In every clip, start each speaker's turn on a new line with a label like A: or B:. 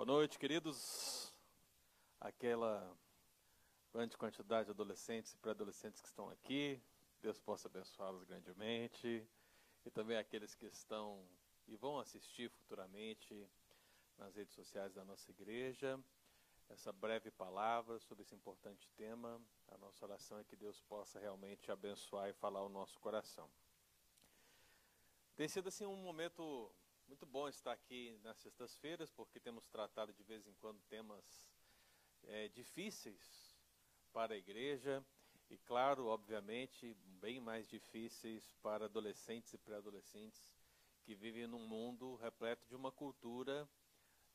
A: Boa noite, queridos. Aquela grande quantidade de adolescentes e pré-adolescentes que estão aqui, Deus possa abençoá-los grandemente. E também aqueles que estão e vão assistir futuramente nas redes sociais da nossa igreja. Essa breve palavra sobre esse importante tema. A nossa oração é que Deus possa realmente abençoar e falar o nosso coração. Tem sido assim um momento muito bom estar aqui nas sextas-feiras, porque temos tratado de vez em quando temas é, difíceis para a igreja e, claro, obviamente, bem mais difíceis para adolescentes e pré-adolescentes que vivem num mundo repleto de uma cultura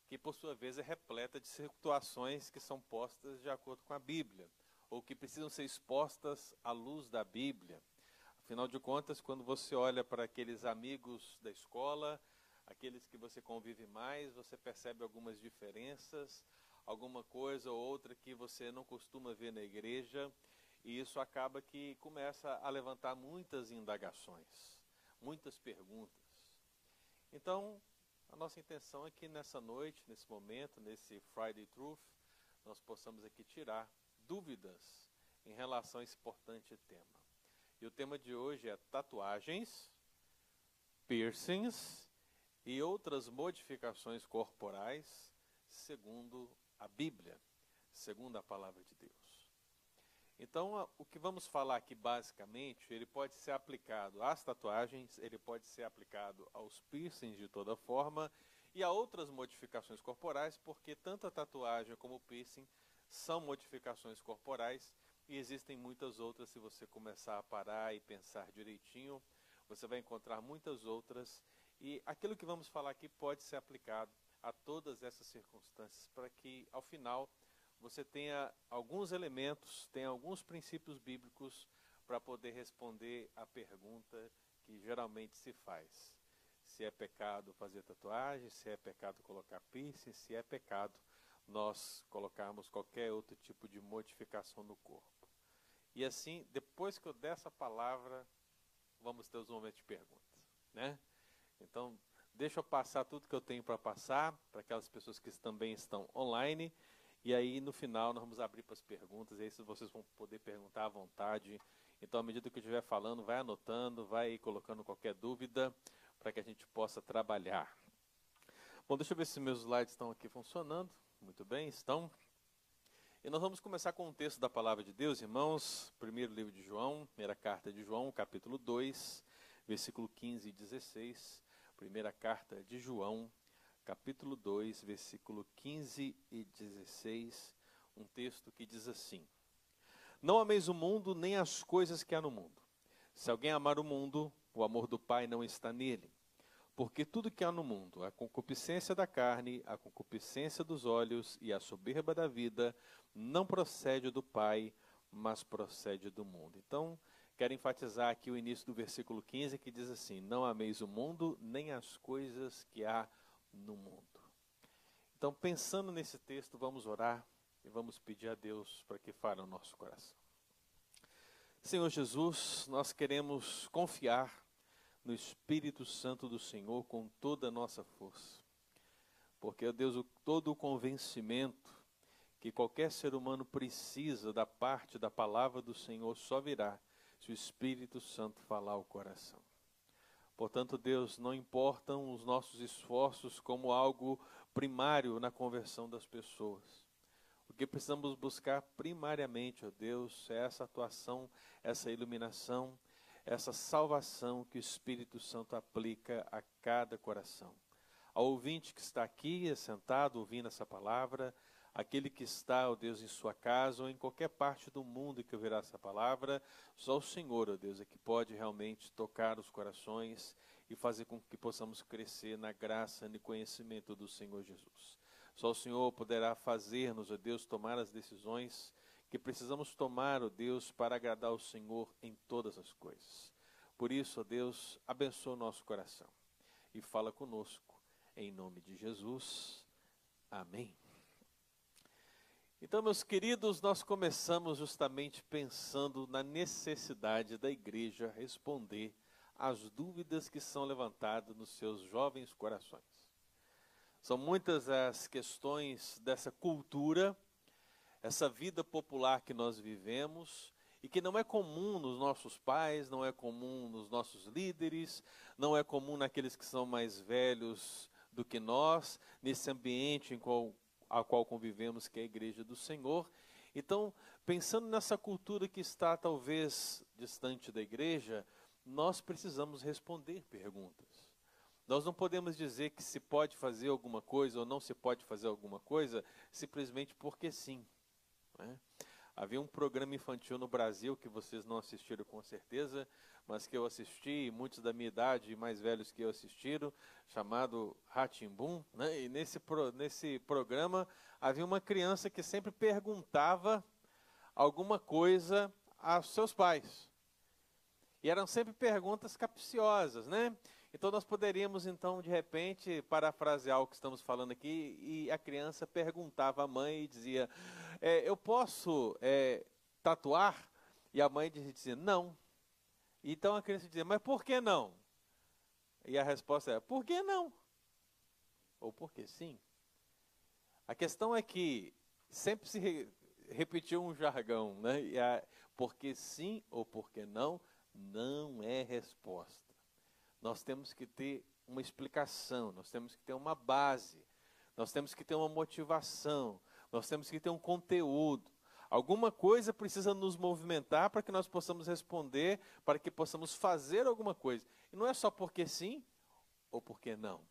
A: que, por sua vez, é repleta de situações que são postas de acordo com a Bíblia ou que precisam ser expostas à luz da Bíblia. Afinal de contas, quando você olha para aqueles amigos da escola, aqueles que você convive mais, você percebe algumas diferenças, alguma coisa ou outra que você não costuma ver na igreja, e isso acaba que começa a levantar muitas indagações, muitas perguntas. Então, a nossa intenção é que nessa noite, nesse momento, nesse Friday Truth, nós possamos aqui tirar dúvidas em relação a esse importante tema. E o tema de hoje é tatuagens, piercings e outras modificações corporais, segundo a Bíblia, segundo a palavra de Deus. Então, o que vamos falar aqui basicamente, ele pode ser aplicado às tatuagens, ele pode ser aplicado aos piercings de toda forma e a outras modificações corporais, porque tanto a tatuagem como o piercing são modificações corporais e existem muitas outras se você começar a parar e pensar direitinho, você vai encontrar muitas outras e aquilo que vamos falar aqui pode ser aplicado a todas essas circunstâncias para que, ao final, você tenha alguns elementos, tenha alguns princípios bíblicos para poder responder a pergunta que geralmente se faz. Se é pecado fazer tatuagem, se é pecado colocar piercing, se é pecado nós colocarmos qualquer outro tipo de modificação no corpo. E assim, depois que eu der essa palavra, vamos ter os momentos de perguntas, né? Então, deixa eu passar tudo que eu tenho para passar para aquelas pessoas que também estão online. E aí, no final, nós vamos abrir para as perguntas. E aí, vocês vão poder perguntar à vontade. Então, à medida que eu estiver falando, vai anotando, vai colocando qualquer dúvida para que a gente possa trabalhar. Bom, deixa eu ver se meus slides estão aqui funcionando. Muito bem, estão. E nós vamos começar com um texto da palavra de Deus, irmãos. Primeiro livro de João, primeira carta de João, capítulo 2, versículo 15 e 16. Primeira carta de João, capítulo 2, versículo 15 e 16, um texto que diz assim: Não ameis o mundo nem as coisas que há no mundo. Se alguém amar o mundo, o amor do Pai não está nele. Porque tudo que há no mundo, a concupiscência da carne, a concupiscência dos olhos e a soberba da vida, não procede do Pai, mas procede do mundo. Então, Quero enfatizar aqui o início do versículo 15 que diz assim: Não ameis o mundo, nem as coisas que há no mundo. Então, pensando nesse texto, vamos orar e vamos pedir a Deus para que fale o nosso coração. Senhor Jesus, nós queremos confiar no Espírito Santo do Senhor com toda a nossa força. Porque, Deus, todo o convencimento que qualquer ser humano precisa da parte da palavra do Senhor só virá se o Espírito Santo falar ao coração. Portanto, Deus, não importam os nossos esforços como algo primário na conversão das pessoas. O que precisamos buscar primariamente, ó Deus, é essa atuação, essa iluminação, essa salvação que o Espírito Santo aplica a cada coração. Ao ouvinte que está aqui, sentado, ouvindo essa palavra, aquele que está, ó Deus, em sua casa ou em qualquer parte do mundo que ouvirá essa palavra, só o Senhor, ó Deus, é que pode realmente tocar os corações e fazer com que possamos crescer na graça e conhecimento do Senhor Jesus. Só o Senhor poderá fazer-nos, ó Deus, tomar as decisões que precisamos tomar, ó Deus, para agradar o Senhor em todas as coisas. Por isso, ó Deus, abençoa o nosso coração e fala conosco, em nome de Jesus. Amém. Então, meus queridos, nós começamos justamente pensando na necessidade da igreja responder às dúvidas que são levantadas nos seus jovens corações. São muitas as questões dessa cultura, essa vida popular que nós vivemos e que não é comum nos nossos pais, não é comum nos nossos líderes, não é comum naqueles que são mais velhos do que nós, nesse ambiente em qual, a qual convivemos, que é a igreja do Senhor. Então, pensando nessa cultura que está talvez distante da igreja, nós precisamos responder perguntas. Nós não podemos dizer que se pode fazer alguma coisa ou não se pode fazer alguma coisa simplesmente porque sim. Né? Havia um programa infantil no Brasil que vocês não assistiram com certeza, mas que eu assisti, muitos da minha idade e mais velhos que eu assistiram, chamado Ratimbum. Né? E nesse, pro, nesse programa havia uma criança que sempre perguntava alguma coisa aos seus pais. E eram sempre perguntas capciosas, né? Então nós poderíamos então de repente parafrasear o que estamos falando aqui e a criança perguntava à mãe e dizia: é, eu posso é, tatuar? E a mãe dizia: não. Então a criança dizia: mas por que não? E a resposta é: por que não? Ou por que sim? A questão é que sempre se re, repetiu um jargão, né? E a, porque sim ou porque não não é resposta nós temos que ter uma explicação, nós temos que ter uma base, nós temos que ter uma motivação, nós temos que ter um conteúdo. Alguma coisa precisa nos movimentar para que nós possamos responder, para que possamos fazer alguma coisa. E não é só porque sim ou porque não.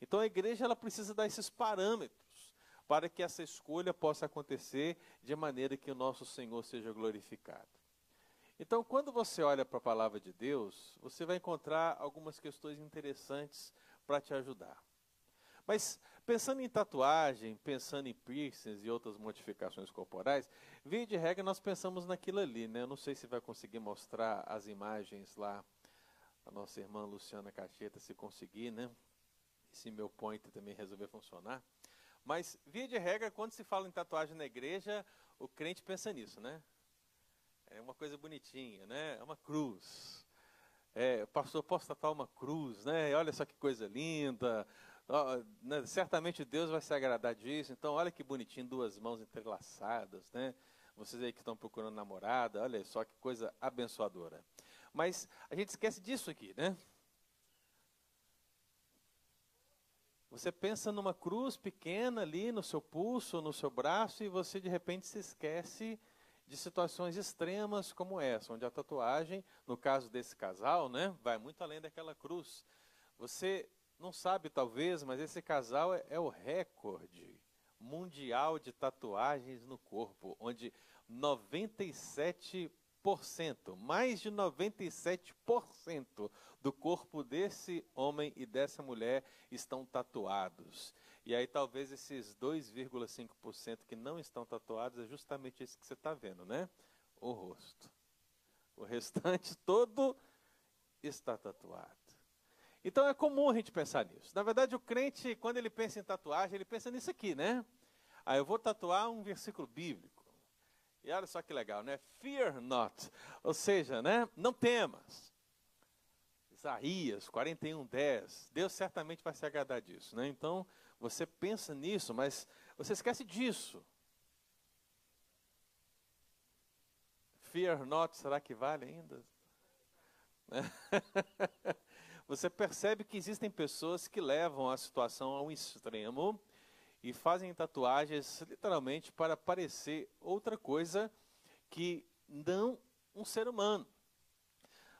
A: Então a igreja ela precisa dar esses parâmetros para que essa escolha possa acontecer de maneira que o nosso Senhor seja glorificado. Então, quando você olha para a palavra de Deus, você vai encontrar algumas questões interessantes para te ajudar. Mas pensando em tatuagem, pensando em piercings e outras modificações corporais, via de regra nós pensamos naquilo ali, né? Eu não sei se vai conseguir mostrar as imagens lá, a nossa irmã Luciana Cacheta, se conseguir, né? Se meu point também resolver funcionar. Mas, via de regra, quando se fala em tatuagem na igreja, o crente pensa nisso, né? é uma coisa bonitinha, né? É uma cruz. É, pastor, posso tatuar uma cruz, né? Olha só que coisa linda. Né? Certamente Deus vai se agradar disso. Então, olha que bonitinho, duas mãos entrelaçadas, né? Vocês aí que estão procurando namorada, olha só que coisa abençoadora. Mas a gente esquece disso aqui, né? Você pensa numa cruz pequena ali no seu pulso, no seu braço, e você de repente se esquece de situações extremas como essa, onde a tatuagem, no caso desse casal, né, vai muito além daquela cruz. Você não sabe talvez, mas esse casal é, é o recorde mundial de tatuagens no corpo, onde 97%, mais de 97% do corpo desse homem e dessa mulher estão tatuados. E aí talvez esses 2,5% que não estão tatuados é justamente isso que você está vendo, né? O rosto. O restante todo está tatuado. Então é comum a gente pensar nisso. Na verdade, o crente, quando ele pensa em tatuagem, ele pensa nisso aqui, né? Ah, eu vou tatuar um versículo bíblico. E olha só que legal, né? Fear not. Ou seja, né? Não temas. Isaías 41, 10. Deus certamente vai se agradar disso, né? Então, você pensa nisso, mas você esquece disso. Fear not, será que vale ainda? Você percebe que existem pessoas que levam a situação ao extremo e fazem tatuagens literalmente para parecer outra coisa que não um ser humano.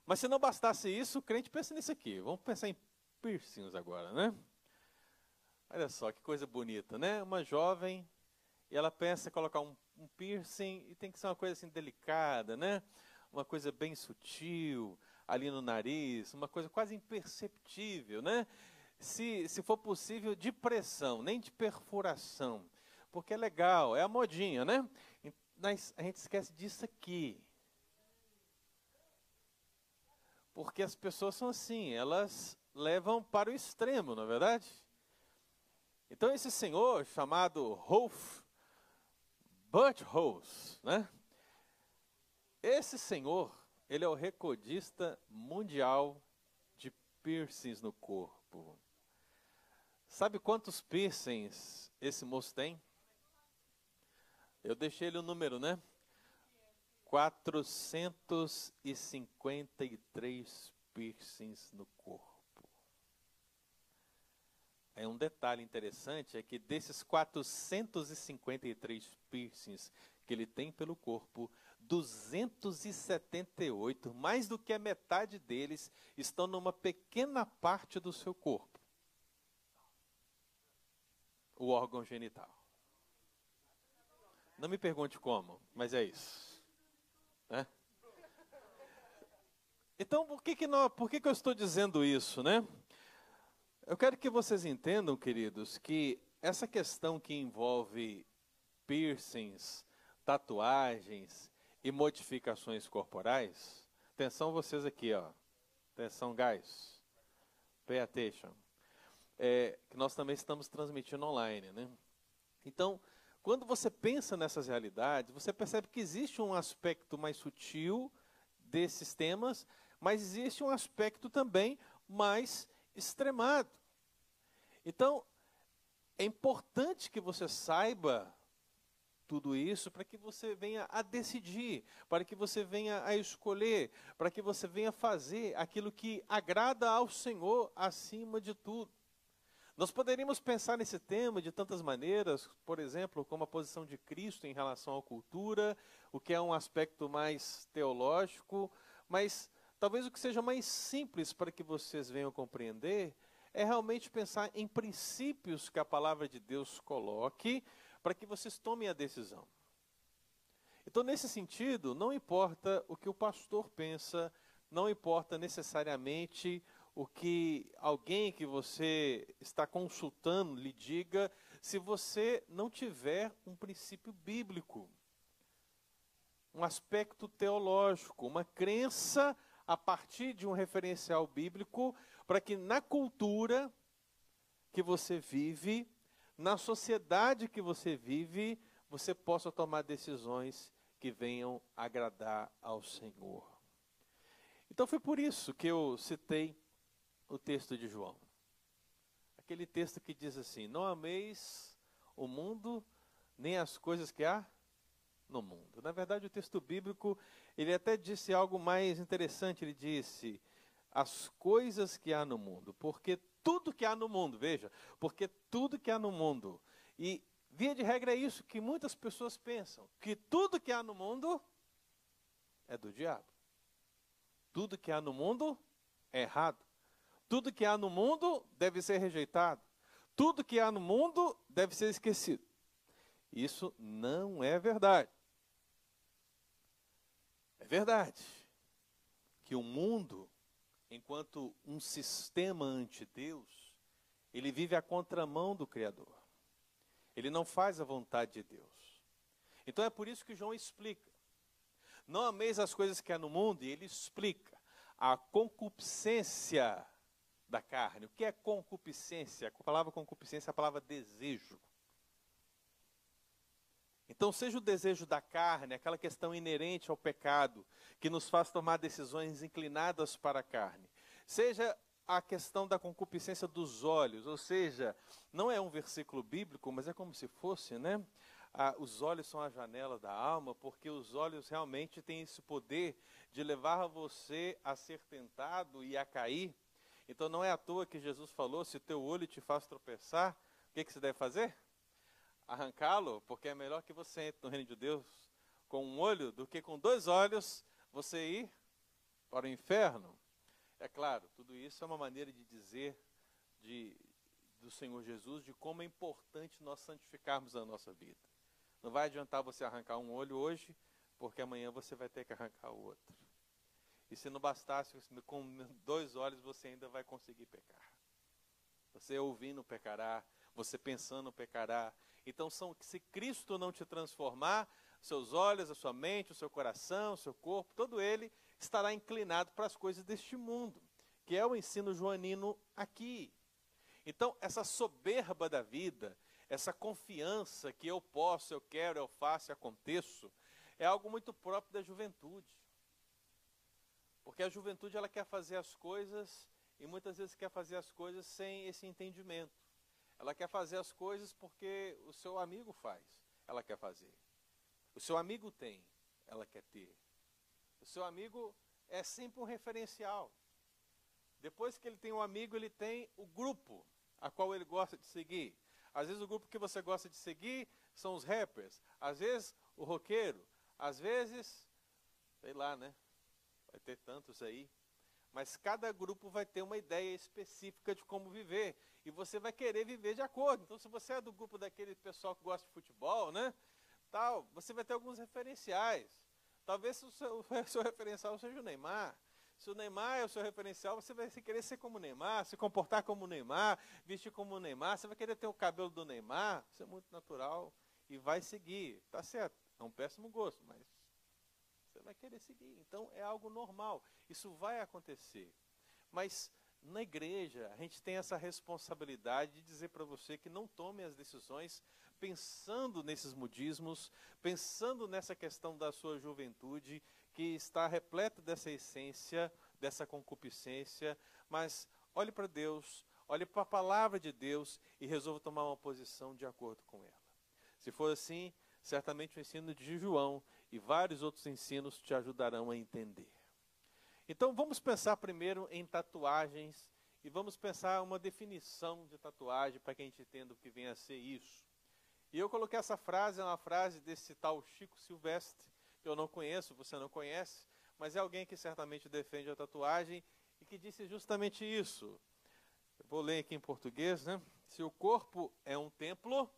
A: Mas se não bastasse isso, o crente pensa nisso aqui. Vamos pensar em piercings agora, né? Olha só que coisa bonita, né? Uma jovem e ela pensa em colocar um, um piercing e tem que ser uma coisa assim delicada, né? Uma coisa bem sutil ali no nariz, uma coisa quase imperceptível, né? Se, se for possível, de pressão, nem de perfuração, porque é legal, é a modinha, né? Mas a gente esquece disso aqui. Porque as pessoas são assim, elas levam para o extremo, não é verdade? Então esse senhor chamado Rolf Butthose, né? Esse senhor, ele é o recordista mundial de piercings no corpo. Sabe quantos piercings esse moço tem? Eu deixei ele o número, né? 453 piercings no corpo. É um detalhe interessante é que desses 453 piercings que ele tem pelo corpo, 278, mais do que a metade deles, estão numa pequena parte do seu corpo. O órgão genital. Não me pergunte como, mas é isso. Né? Então, por que, que, não, por que, que eu estou dizendo isso, né? Eu quero que vocês entendam, queridos, que essa questão que envolve piercings, tatuagens e modificações corporais, atenção vocês aqui, ó. Atenção, guys. Pay attention. É, que nós também estamos transmitindo online, né? Então, quando você pensa nessas realidades, você percebe que existe um aspecto mais sutil desses temas, mas existe um aspecto também mais extremado. Então, é importante que você saiba tudo isso para que você venha a decidir, para que você venha a escolher, para que você venha fazer aquilo que agrada ao Senhor acima de tudo. Nós poderíamos pensar nesse tema de tantas maneiras, por exemplo, como a posição de Cristo em relação à cultura, o que é um aspecto mais teológico, mas Talvez o que seja mais simples para que vocês venham compreender é realmente pensar em princípios que a palavra de Deus coloque para que vocês tomem a decisão. Então, nesse sentido, não importa o que o pastor pensa, não importa necessariamente o que alguém que você está consultando lhe diga, se você não tiver um princípio bíblico, um aspecto teológico, uma crença a partir de um referencial bíblico, para que na cultura que você vive, na sociedade que você vive, você possa tomar decisões que venham agradar ao Senhor. Então foi por isso que eu citei o texto de João. Aquele texto que diz assim: Não ameis o mundo, nem as coisas que há no mundo. Na verdade, o texto bíblico, ele até disse algo mais interessante, ele disse as coisas que há no mundo, porque tudo que há no mundo, veja, porque tudo que há no mundo, e via de regra é isso que muitas pessoas pensam, que tudo que há no mundo é do diabo. Tudo que há no mundo é errado. Tudo que há no mundo deve ser rejeitado. Tudo que há no mundo deve ser esquecido. Isso não é verdade. É verdade que o mundo, enquanto um sistema ante Deus, ele vive à contramão do Criador. Ele não faz a vontade de Deus. Então é por isso que João explica. Não ameis as coisas que há no mundo, e ele explica. A concupiscência da carne. O que é concupiscência? A palavra concupiscência é a palavra desejo. Então, seja o desejo da carne, aquela questão inerente ao pecado, que nos faz tomar decisões inclinadas para a carne, seja a questão da concupiscência dos olhos, ou seja, não é um versículo bíblico, mas é como se fosse, né? Ah, os olhos são a janela da alma, porque os olhos realmente têm esse poder de levar você a ser tentado e a cair. Então não é à toa que Jesus falou: se teu olho te faz tropeçar, o que, que você deve fazer? arrancá-lo, porque é melhor que você entre no reino de Deus com um olho do que com dois olhos você ir para o inferno. É claro, tudo isso é uma maneira de dizer de, do Senhor Jesus de como é importante nós santificarmos a nossa vida. Não vai adiantar você arrancar um olho hoje, porque amanhã você vai ter que arrancar o outro. E se não bastasse, com dois olhos você ainda vai conseguir pecar. Você ouvindo pecará, você pensando pecará, então, são, se Cristo não te transformar, seus olhos, a sua mente, o seu coração, o seu corpo, todo ele estará inclinado para as coisas deste mundo, que é o ensino joanino aqui. Então, essa soberba da vida, essa confiança que eu posso, eu quero, eu faço aconteço, é algo muito próprio da juventude. Porque a juventude ela quer fazer as coisas e muitas vezes quer fazer as coisas sem esse entendimento. Ela quer fazer as coisas porque o seu amigo faz, ela quer fazer. O seu amigo tem, ela quer ter. O seu amigo é sempre um referencial. Depois que ele tem um amigo, ele tem o grupo a qual ele gosta de seguir. Às vezes o grupo que você gosta de seguir são os rappers, às vezes o roqueiro, às vezes, sei lá, né? Vai ter tantos aí. Mas cada grupo vai ter uma ideia específica de como viver. E você vai querer viver de acordo. Então, se você é do grupo daquele pessoal que gosta de futebol, né? Tal, você vai ter alguns referenciais. Talvez o seu, o seu referencial seja o Neymar. Se o Neymar é o seu referencial, você vai querer ser como o Neymar, se comportar como o Neymar, vestir como o Neymar, você vai querer ter o cabelo do Neymar, isso é muito natural e vai seguir. Tá certo, é um péssimo gosto, mas você vai querer seguir. Então é algo normal, isso vai acontecer. Mas na igreja, a gente tem essa responsabilidade de dizer para você que não tome as decisões pensando nesses modismos, pensando nessa questão da sua juventude, que está repleta dessa essência, dessa concupiscência, mas olhe para Deus, olhe para a palavra de Deus e resolva tomar uma posição de acordo com ela. Se for assim, certamente o ensino de João e vários outros ensinos te ajudarão a entender. Então vamos pensar primeiro em tatuagens e vamos pensar uma definição de tatuagem para que a gente entenda o que vem a ser isso. E eu coloquei essa frase, é uma frase desse tal Chico Silvestre, que eu não conheço, você não conhece, mas é alguém que certamente defende a tatuagem e que disse justamente isso. Eu vou ler aqui em português, né? Se o corpo é um templo,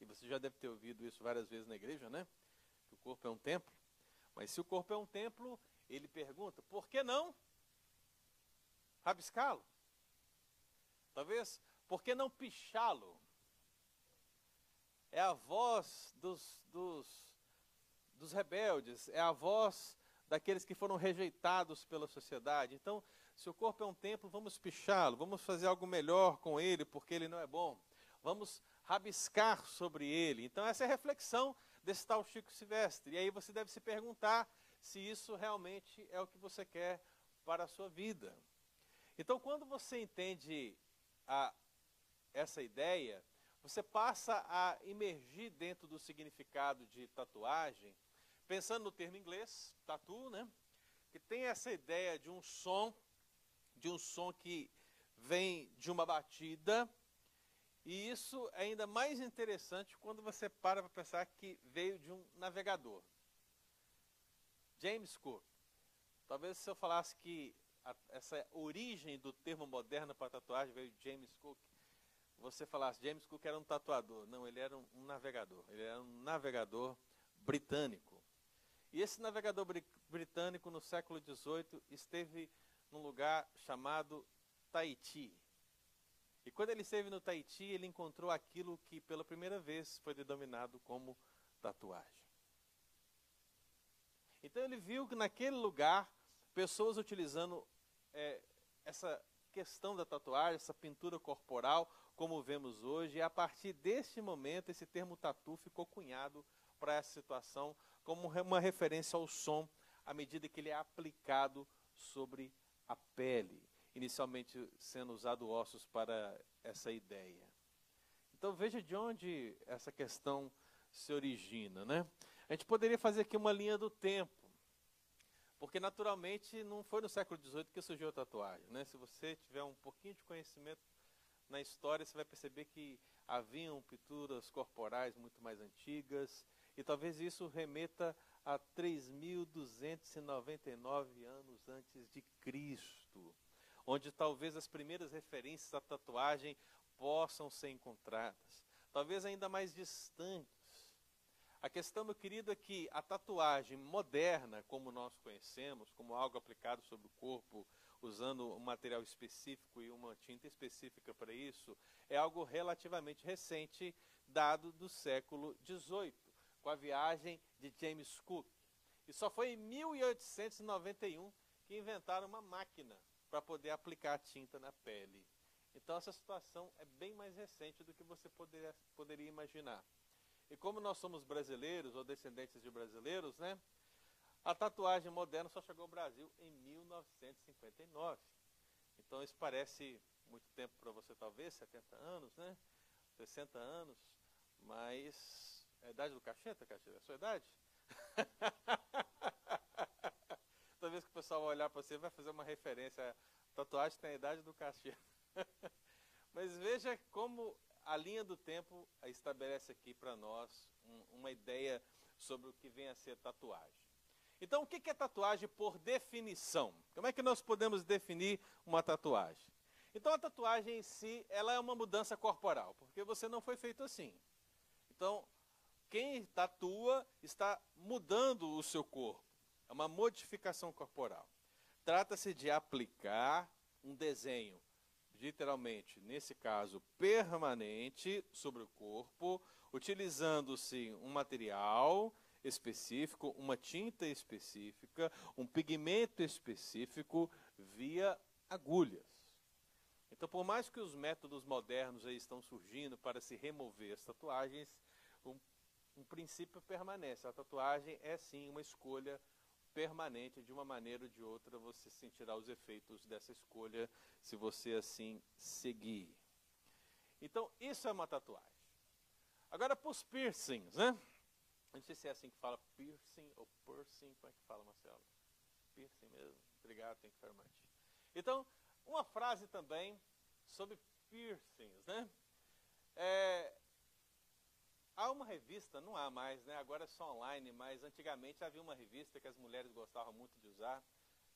A: e você já deve ter ouvido isso várias vezes na igreja, né? Que o corpo é um templo. Mas se o corpo é um templo, ele pergunta, por que não rabiscá-lo? Talvez, por que não pichá-lo? É a voz dos, dos dos rebeldes, é a voz daqueles que foram rejeitados pela sociedade. Então, se o corpo é um templo, vamos pichá-lo, vamos fazer algo melhor com ele, porque ele não é bom. Vamos rabiscar sobre ele. Então, essa é a reflexão desse tal Chico Silvestre. E aí você deve se perguntar se isso realmente é o que você quer para a sua vida. Então, quando você entende a, essa ideia, você passa a emergir dentro do significado de tatuagem pensando no termo inglês, tatu, né? Que tem essa ideia de um som, de um som que vem de uma batida. E isso é ainda mais interessante quando você para para pensar que veio de um navegador. James Cook. Talvez se eu falasse que a, essa origem do termo moderno para tatuagem veio de James Cook, você falasse James Cook era um tatuador. Não, ele era um, navegador. Ele era um navegador britânico. E esse navegador britânico, no século XVIII, esteve num lugar chamado Tahiti. E quando ele esteve no Tahiti, ele encontrou aquilo que pela primeira vez foi denominado como tatuagem. Então ele viu que naquele lugar, pessoas utilizando é, essa questão da tatuagem, essa pintura corporal, como vemos hoje, e a partir deste momento, esse termo tatu ficou cunhado para essa situação como uma referência ao som à medida que ele é aplicado sobre a pele, inicialmente sendo usado ossos para essa ideia. Então veja de onde essa questão se origina, né? A gente poderia fazer aqui uma linha do tempo, porque naturalmente não foi no século XVIII que surgiu a tatuagem, né? Se você tiver um pouquinho de conhecimento na história, você vai perceber que haviam pinturas corporais muito mais antigas, e talvez isso remeta a 3.299 anos antes de Cristo, onde talvez as primeiras referências à tatuagem possam ser encontradas, talvez ainda mais distantes. A questão, meu querido, é que a tatuagem moderna, como nós conhecemos, como algo aplicado sobre o corpo, usando um material específico e uma tinta específica para isso, é algo relativamente recente, dado do século XVIII com a viagem de James Cook. E só foi em 1891 que inventaram uma máquina para poder aplicar a tinta na pele. Então essa situação é bem mais recente do que você poderia, poderia imaginar. E como nós somos brasileiros ou descendentes de brasileiros, né? A tatuagem moderna só chegou ao Brasil em 1959. Então isso parece muito tempo para você, talvez, 70 anos, né? 60 anos, mas. É a idade do cacheta, cacheta? É a sua idade? Toda vez que o pessoal olhar para você, vai fazer uma referência. A tatuagem tem a idade do cacheta. mas veja como a linha do tempo estabelece aqui para nós um, uma ideia sobre o que vem a ser tatuagem. Então, o que é tatuagem por definição? Como é que nós podemos definir uma tatuagem? Então, a tatuagem em si, ela é uma mudança corporal, porque você não foi feito assim. Então, quem tatua está mudando o seu corpo. É uma modificação corporal. Trata-se de aplicar um desenho, literalmente, nesse caso, permanente sobre o corpo, utilizando-se um material específico, uma tinta específica, um pigmento específico via agulhas. Então, por mais que os métodos modernos aí estão surgindo para se remover as tatuagens, um, um princípio permanece. A tatuagem é sim uma escolha permanente, de uma maneira ou de outra você sentirá os efeitos dessa escolha se você assim seguir. Então, isso é uma tatuagem. Agora, para os piercings, né? Não sei se é assim que fala, piercing ou piercing, como é que fala, Marcelo? Piercing mesmo. Obrigado, tem que much. Então, uma frase também sobre piercings, né? É, há uma revista, não há mais, né? Agora é só online, mas antigamente havia uma revista que as mulheres gostavam muito de usar.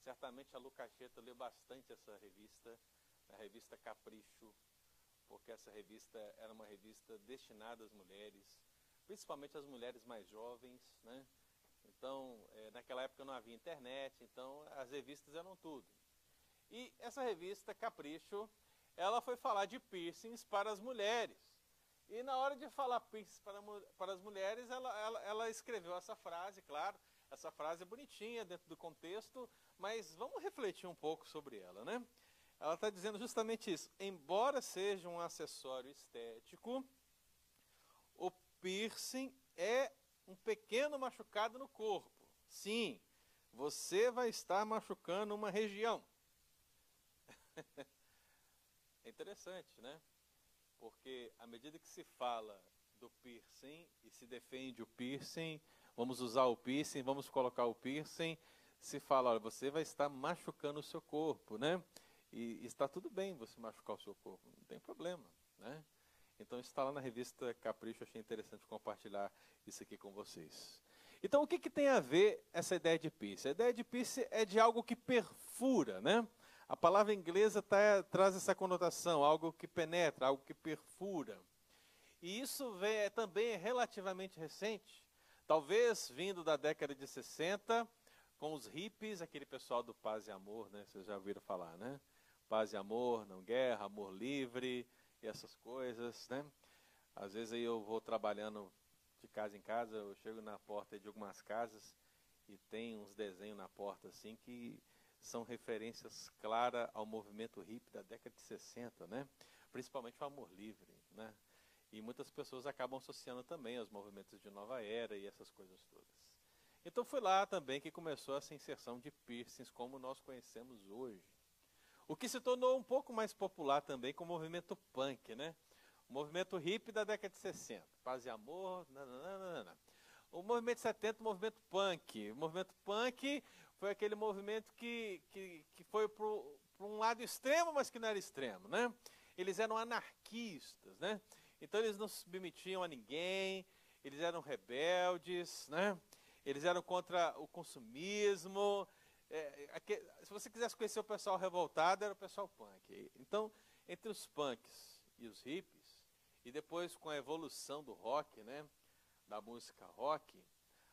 A: Certamente a Lucacheta leu bastante essa revista, a revista Capricho, porque essa revista era uma revista destinada às mulheres principalmente as mulheres mais jovens, né? Então, é, naquela época não havia internet, então as revistas eram tudo. E essa revista, Capricho, ela foi falar de piercings para as mulheres. E na hora de falar piercings para, para as mulheres, ela, ela, ela escreveu essa frase, claro, essa frase é bonitinha dentro do contexto, mas vamos refletir um pouco sobre ela, né? Ela está dizendo justamente isso. Embora seja um acessório estético, piercing é um pequeno machucado no corpo. Sim, você vai estar machucando uma região. é interessante, né? Porque à medida que se fala do piercing e se defende o piercing, vamos usar o piercing, vamos colocar o piercing, se fala, olha, você vai estar machucando o seu corpo, né? E está tudo bem você machucar o seu corpo, não tem problema, né? Então está lá na revista Capricho, achei interessante compartilhar isso aqui com vocês. Então o que, que tem a ver essa ideia de piercing? A ideia de piercing é de algo que perfura, né? A palavra inglesa tá, traz essa conotação, algo que penetra, algo que perfura. E isso vem, é também relativamente recente, talvez vindo da década de 60, com os hippies, aquele pessoal do paz e amor, né? Vocês já ouviram falar, né? Paz e amor, não guerra, amor livre, e essas coisas, né? Às vezes aí eu vou trabalhando de casa em casa, eu chego na porta de algumas casas e tem uns desenhos na porta assim que são referências claras ao movimento hippie da década de 60, né? Principalmente o amor livre, né? E muitas pessoas acabam associando também aos movimentos de nova era e essas coisas todas. Então foi lá também que começou essa inserção de piercings como nós conhecemos hoje. O que se tornou um pouco mais popular também com o movimento punk, né? O movimento hippie da década de 60. Paz e amor, nananana. O movimento 70, o movimento punk. O movimento punk foi aquele movimento que, que, que foi para um lado extremo, mas que não era extremo, né? Eles eram anarquistas, né? Então eles não se submetiam a ninguém, eles eram rebeldes, né? Eles eram contra o consumismo, é, aqui, se você quisesse conhecer o pessoal revoltado, era o pessoal punk. Então, entre os punks e os hippies, e depois com a evolução do rock, né, da música rock,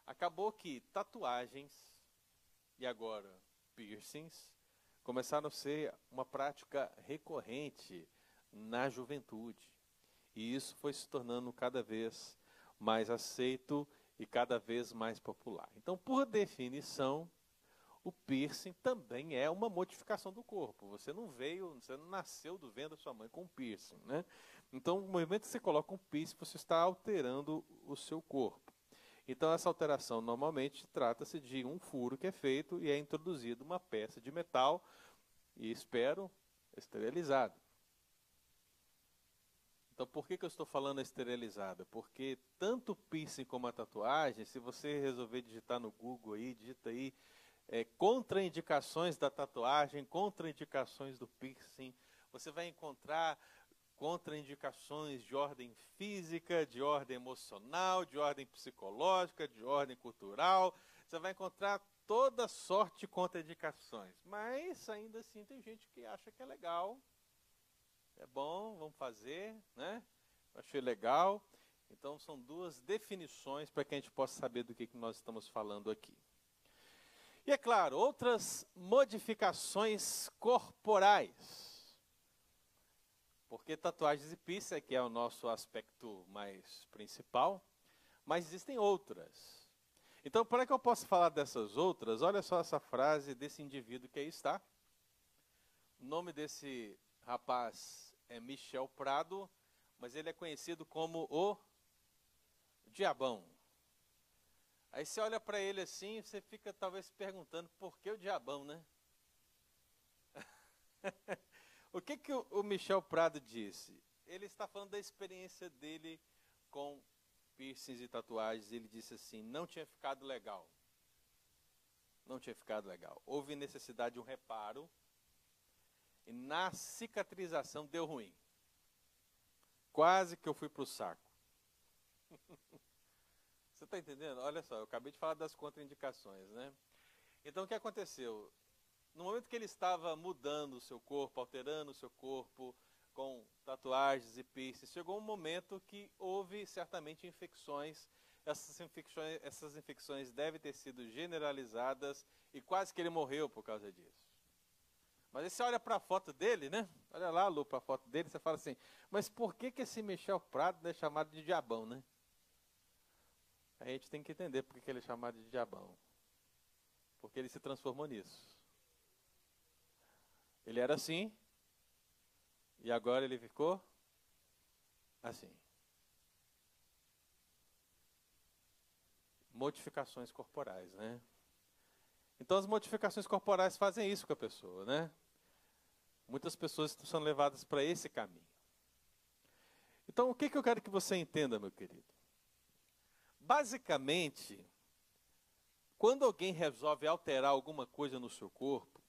A: acabou que tatuagens e agora piercings começaram a ser uma prática recorrente na juventude. E isso foi se tornando cada vez mais aceito e cada vez mais popular. Então, por definição, o piercing também é uma modificação do corpo. Você não veio, você não nasceu do vento da sua mãe com piercing, né? Então, no momento que você coloca um piercing, você está alterando o seu corpo. Então, essa alteração normalmente trata-se de um furo que é feito e é introduzido uma peça de metal e espero esterilizado. Então, por que, que eu estou falando esterilizada? Porque tanto o piercing como a tatuagem, se você resolver digitar no Google aí, digita aí é, contraindicações da tatuagem, contraindicações do piercing, você vai encontrar contraindicações de ordem física, de ordem emocional, de ordem psicológica, de ordem cultural. Você vai encontrar toda sorte de contraindicações. Mas ainda assim tem gente que acha que é legal. É bom, vamos fazer, né? achei legal. Então são duas definições para que a gente possa saber do que, que nós estamos falando aqui. E é claro, outras modificações corporais. Porque tatuagens e piercing que é o nosso aspecto mais principal, mas existem outras. Então, para que eu possa falar dessas outras, olha só essa frase desse indivíduo que aí está. O nome desse rapaz é Michel Prado, mas ele é conhecido como o Diabão. Aí você olha para ele assim, você fica talvez se perguntando por que o Diabão, né? O que, que o Michel Prado disse? Ele está falando da experiência dele com piercings e tatuagens. Ele disse assim: não tinha ficado legal. Não tinha ficado legal. Houve necessidade de um reparo. E na cicatrização deu ruim. Quase que eu fui para o saco. Você está entendendo? Olha só, eu acabei de falar das contraindicações, né? Então o que aconteceu? no momento que ele estava mudando o seu corpo, alterando o seu corpo com tatuagens e piercings, chegou um momento que houve certamente infecções. Essas infecções, essas infecções devem ter sido generalizadas e quase que ele morreu por causa disso. Mas aí você olha para a foto dele, né? Olha lá, Lu, para a foto dele, você fala assim, mas por que, que esse Michel Prado é chamado de diabão, né? A gente tem que entender por que ele é chamado de diabão. Porque ele se transformou nisso. Ele era assim, e agora ele ficou assim. Modificações corporais, né? Então as modificações corporais fazem isso com a pessoa, né? Muitas pessoas sendo levadas para esse caminho. Então o que, que eu quero que você entenda, meu querido? Basicamente, quando alguém resolve alterar alguma coisa no seu corpo,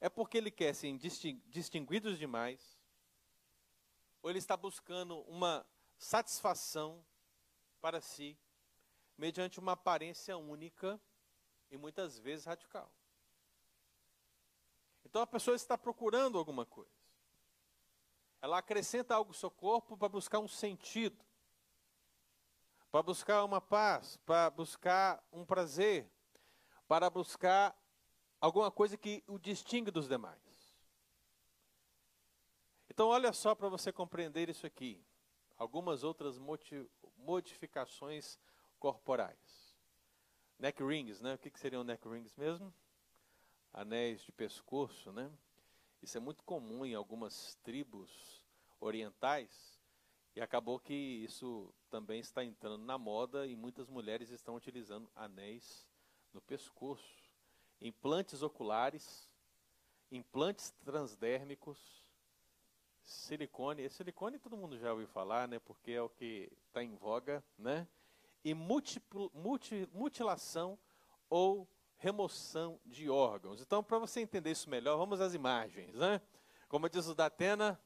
A: é porque ele quer ser distinguido demais, ou ele está buscando uma satisfação para si, mediante uma aparência única e muitas vezes radical. Então a pessoa está procurando alguma coisa. Ela acrescenta algo ao seu corpo para buscar um sentido, para buscar uma paz, para buscar um prazer, para buscar alguma coisa que o distingue dos demais. Então, olha só para você compreender isso aqui. Algumas outras modificações corporais. Neck rings, né? O que, que seriam neck rings mesmo? Anéis de pescoço, né? Isso é muito comum em algumas tribos orientais e acabou que isso também está entrando na moda e muitas mulheres estão utilizando anéis no pescoço implantes oculares, implantes transdérmicos, silicone. Esse silicone todo mundo já ouviu falar, né? Porque é o que está em voga, né? E múltiplo, multi, mutilação ou remoção de órgãos. Então, para você entender isso melhor, vamos às imagens, né? Como diz o Datena,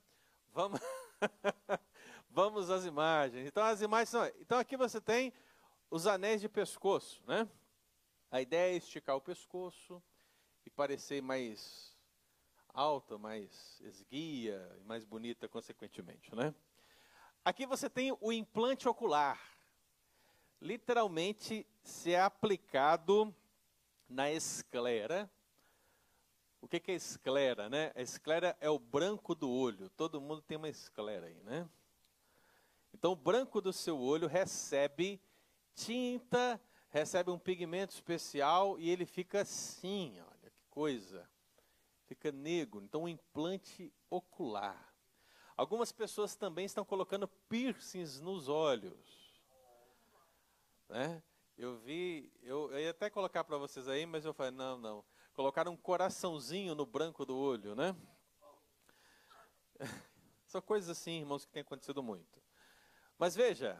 A: vamos, vamos às imagens. Então, as imagens são. Então, aqui você tem os anéis de pescoço, né? A ideia é esticar o pescoço e parecer mais alta, mais esguia e mais bonita consequentemente, né? Aqui você tem o implante ocular. Literalmente se é aplicado na esclera. O que, é esclera, né? A esclera é o branco do olho. Todo mundo tem uma esclera aí, né? Então, o branco do seu olho recebe tinta recebe um pigmento especial e ele fica assim, olha que coisa. Fica negro. Então, um implante ocular. Algumas pessoas também estão colocando piercings nos olhos. Né? Eu vi, eu, eu ia até colocar para vocês aí, mas eu falei, não, não. Colocaram um coraçãozinho no branco do olho, né? São coisas assim, irmãos, que tem acontecido muito. Mas veja,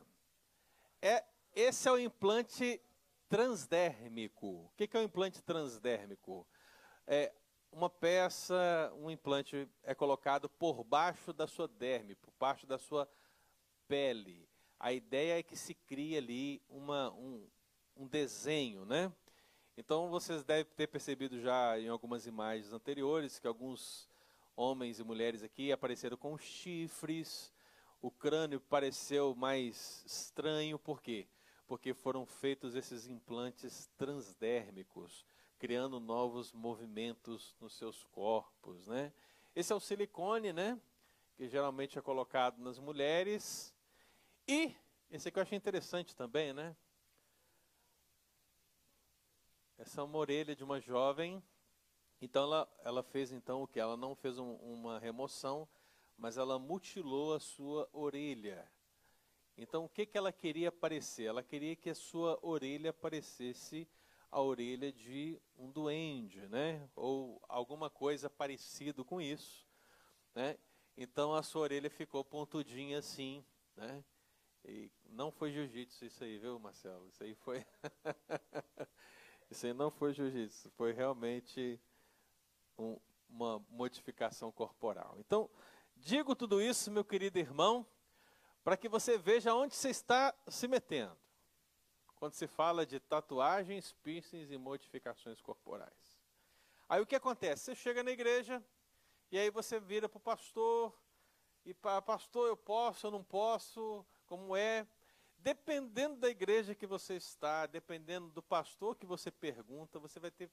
A: é, esse é o implante transdérmico. O que, que é o implante transdérmico? É uma peça, um implante é colocado por baixo da sua derme, por baixo da sua pele. A ideia é que se crie ali uma, um, um desenho, né? Então vocês devem ter percebido já em algumas imagens anteriores que alguns homens e mulheres aqui apareceram com chifres, o crânio pareceu mais estranho, por quê? Porque foram feitos esses implantes transdérmicos, criando novos movimentos nos seus corpos, né? Esse é o silicone, né? Que geralmente é colocado nas mulheres. E esse aqui eu achei interessante também, né? Essa é uma orelha de uma jovem. Então ela, ela fez então o que? Ela não fez um, uma remoção, mas ela mutilou a sua orelha. Então o que, que ela queria parecer? Ela queria que a sua orelha parecesse a orelha de um duende, né? Ou alguma coisa parecido com isso, né? Então a sua orelha ficou pontudinha assim, né? E não foi jiu-jitsu isso aí, viu, Marcelo? Isso aí foi Isso aí não foi jiu-jitsu, foi realmente um, uma modificação corporal. Então, digo tudo isso, meu querido irmão, para que você veja onde você está se metendo. Quando se fala de tatuagens, piercings e modificações corporais. Aí o que acontece? Você chega na igreja e aí você vira para o pastor e para pastor eu posso, eu não posso, como é? Dependendo da igreja que você está, dependendo do pastor que você pergunta, você vai ter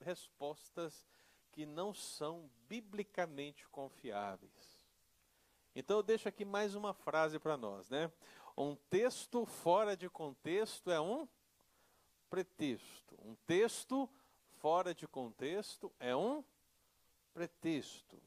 A: respostas que não são biblicamente confiáveis. Então eu deixo aqui mais uma frase para nós, né? Um texto fora de contexto é um pretexto. Um texto fora de contexto é um pretexto.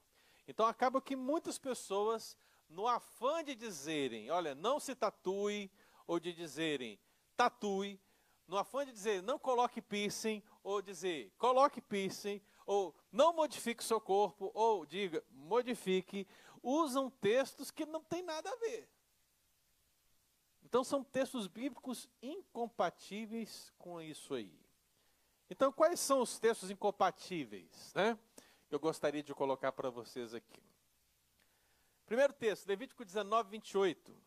A: Então acaba que muitas pessoas, no afã de dizerem, olha, não se tatue, ou de dizerem tatue, no afã de dizer não coloque piercing, ou dizer coloque piercing, ou não modifique seu corpo, ou diga modifique, usam textos que não tem nada a ver. Então são textos bíblicos incompatíveis com isso aí. Então quais são os textos incompatíveis, né? Eu gostaria de colocar para vocês aqui. Primeiro texto, Levítico 19, 28.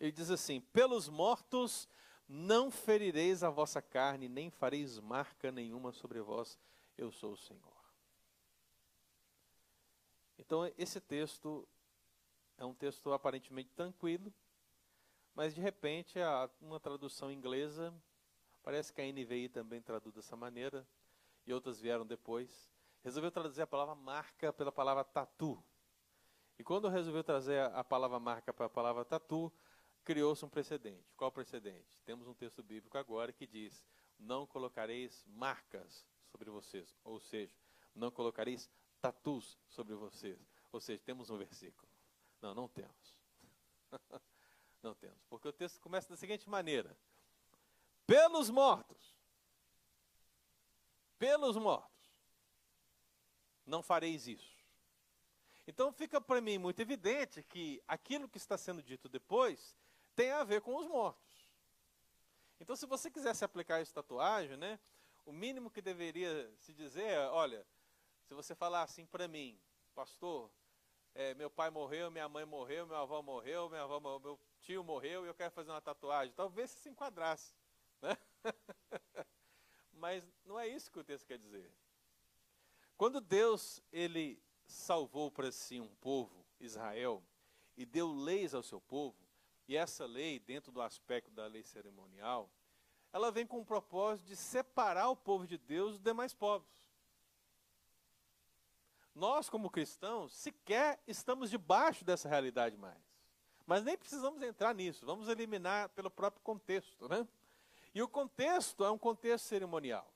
A: Ele diz assim: Pelos mortos não ferireis a vossa carne, nem fareis marca nenhuma sobre vós, eu sou o Senhor. Então, esse texto é um texto aparentemente tranquilo, mas de repente, uma tradução inglesa, parece que a NVI também traduz dessa maneira, e outras vieram depois, resolveu traduzir a palavra marca pela palavra tatu. E quando resolveu trazer a palavra marca para a palavra tatu, criou-se um precedente. Qual precedente? Temos um texto bíblico agora que diz: Não colocareis marcas sobre vocês, ou seja, não colocareis tatus sobre vocês. Ou seja, temos um versículo. Não, não temos. não temos. Porque o texto começa da seguinte maneira: Pelos mortos, pelos mortos, não fareis isso. Então fica para mim muito evidente que aquilo que está sendo dito depois tem a ver com os mortos. Então, se você quisesse aplicar essa tatuagem, né, o mínimo que deveria se dizer é, olha, se você falar assim para mim, pastor, é, meu pai morreu, minha mãe morreu, meu avô morreu, minha avó, meu tio morreu e eu quero fazer uma tatuagem, talvez se enquadrasse. Né? Mas não é isso que o texto quer dizer. Quando Deus ele salvou para si um povo, Israel, e deu leis ao seu povo, e essa lei, dentro do aspecto da lei cerimonial, ela vem com o propósito de separar o povo de Deus dos demais povos. Nós, como cristãos, sequer estamos debaixo dessa realidade mais. Mas nem precisamos entrar nisso, vamos eliminar pelo próprio contexto. Né? E o contexto é um contexto cerimonial.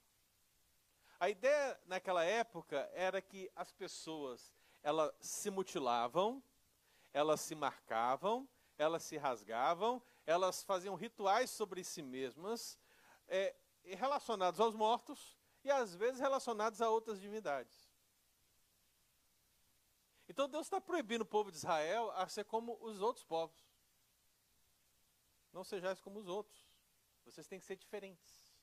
A: A ideia naquela época era que as pessoas elas se mutilavam, elas se marcavam, elas se rasgavam, elas faziam rituais sobre si mesmas, é, relacionados aos mortos e às vezes relacionados a outras divindades. Então Deus está proibindo o povo de Israel a ser como os outros povos. Não sejais como os outros. Vocês têm que ser diferentes.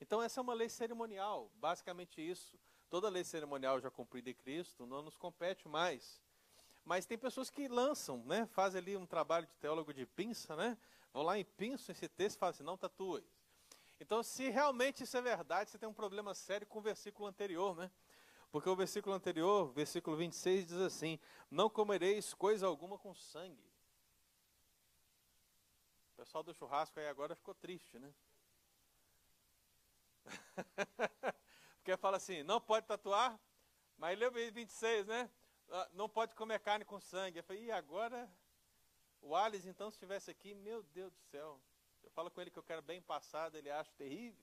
A: Então essa é uma lei cerimonial, basicamente isso. Toda lei cerimonial já cumprida em Cristo não nos compete mais. Mas tem pessoas que lançam, né, fazem ali um trabalho de teólogo de pinça, né? Vão lá em pinço esse texto e falam assim, não tatue. Então, se realmente isso é verdade, você tem um problema sério com o versículo anterior, né? Porque o versículo anterior, versículo 26, diz assim: Não comereis coisa alguma com sangue. O pessoal do churrasco aí agora ficou triste, né? Porque fala assim: não pode tatuar, mas leu 26, né? Ah, não pode comer carne com sangue. Eu falei, e agora? O Alice, então, se estivesse aqui, meu Deus do céu. Eu falo com ele que eu quero bem passado, ele acha terrível.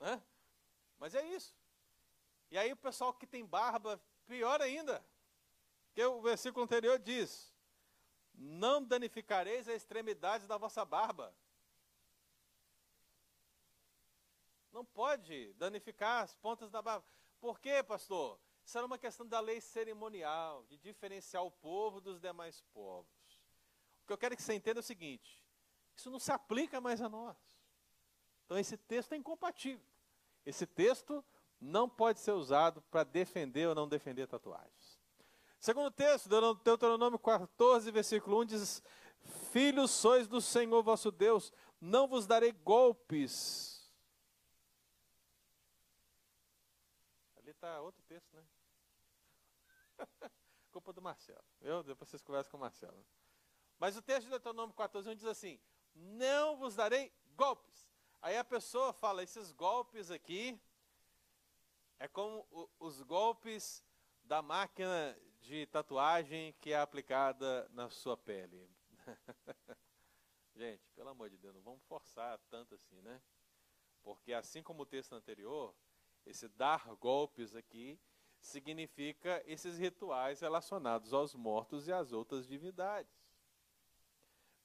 A: Né? Mas é isso. E aí o pessoal que tem barba, pior ainda. Porque o versículo anterior diz: Não danificareis a extremidade da vossa barba. Não pode danificar as pontas da barba. Por quê, pastor? Isso era uma questão da lei cerimonial, de diferenciar o povo dos demais povos. O que eu quero que você entenda é o seguinte: isso não se aplica mais a nós. Então esse texto é incompatível. Esse texto não pode ser usado para defender ou não defender tatuagens. Segundo texto, Deuteronômio 14, versículo 1 diz: Filhos sois do Senhor vosso Deus, não vos darei golpes. Ali está outro texto, né? Culpa do Marcelo. Eu, depois vocês conversam com o Marcelo. Mas o texto de Deuteronômio 14, 1 diz assim: Não vos darei golpes. Aí a pessoa fala: esses golpes aqui é como o, os golpes da máquina de tatuagem que é aplicada na sua pele. Gente, pelo amor de Deus, não vamos forçar tanto assim, né? Porque assim como o texto anterior, esse dar golpes aqui significa esses rituais relacionados aos mortos e às outras divindades.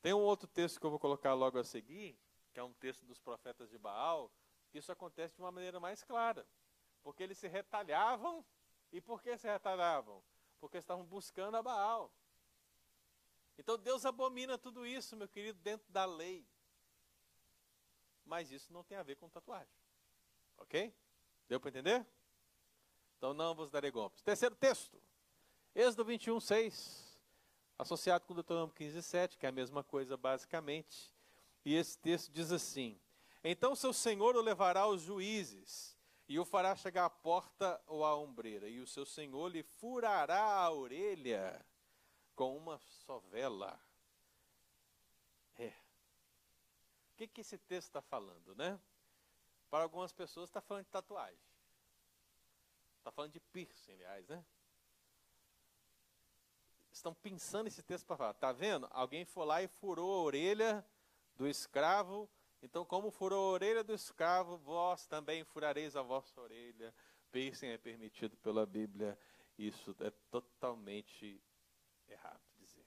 A: Tem um outro texto que eu vou colocar logo a seguir, que é um texto dos profetas de Baal, que isso acontece de uma maneira mais clara. Porque eles se retalhavam. E por que se retalhavam? Porque estavam buscando a Baal. Então Deus abomina tudo isso, meu querido, dentro da lei. Mas isso não tem a ver com tatuagem. Ok? Deu para entender? Então não vos darei golpes. Terceiro texto. Êxodo 21, 6. Associado com Deuteronômio 15, 7, que é a mesma coisa basicamente. E esse texto diz assim: Então seu Senhor o levará aos juízes, e o fará chegar à porta ou à ombreira, e o seu Senhor lhe furará a orelha com uma sovela. É. O que, que esse texto está falando, né? Para algumas pessoas está falando de tatuagem. Está falando de piercing, aliás, né? Estão pensando esse texto para falar. Está vendo? Alguém foi lá e furou a orelha do escravo. Então, como furou a orelha do escravo, vós também furareis a vossa orelha. Piercing é permitido pela Bíblia. Isso é totalmente errado dizer.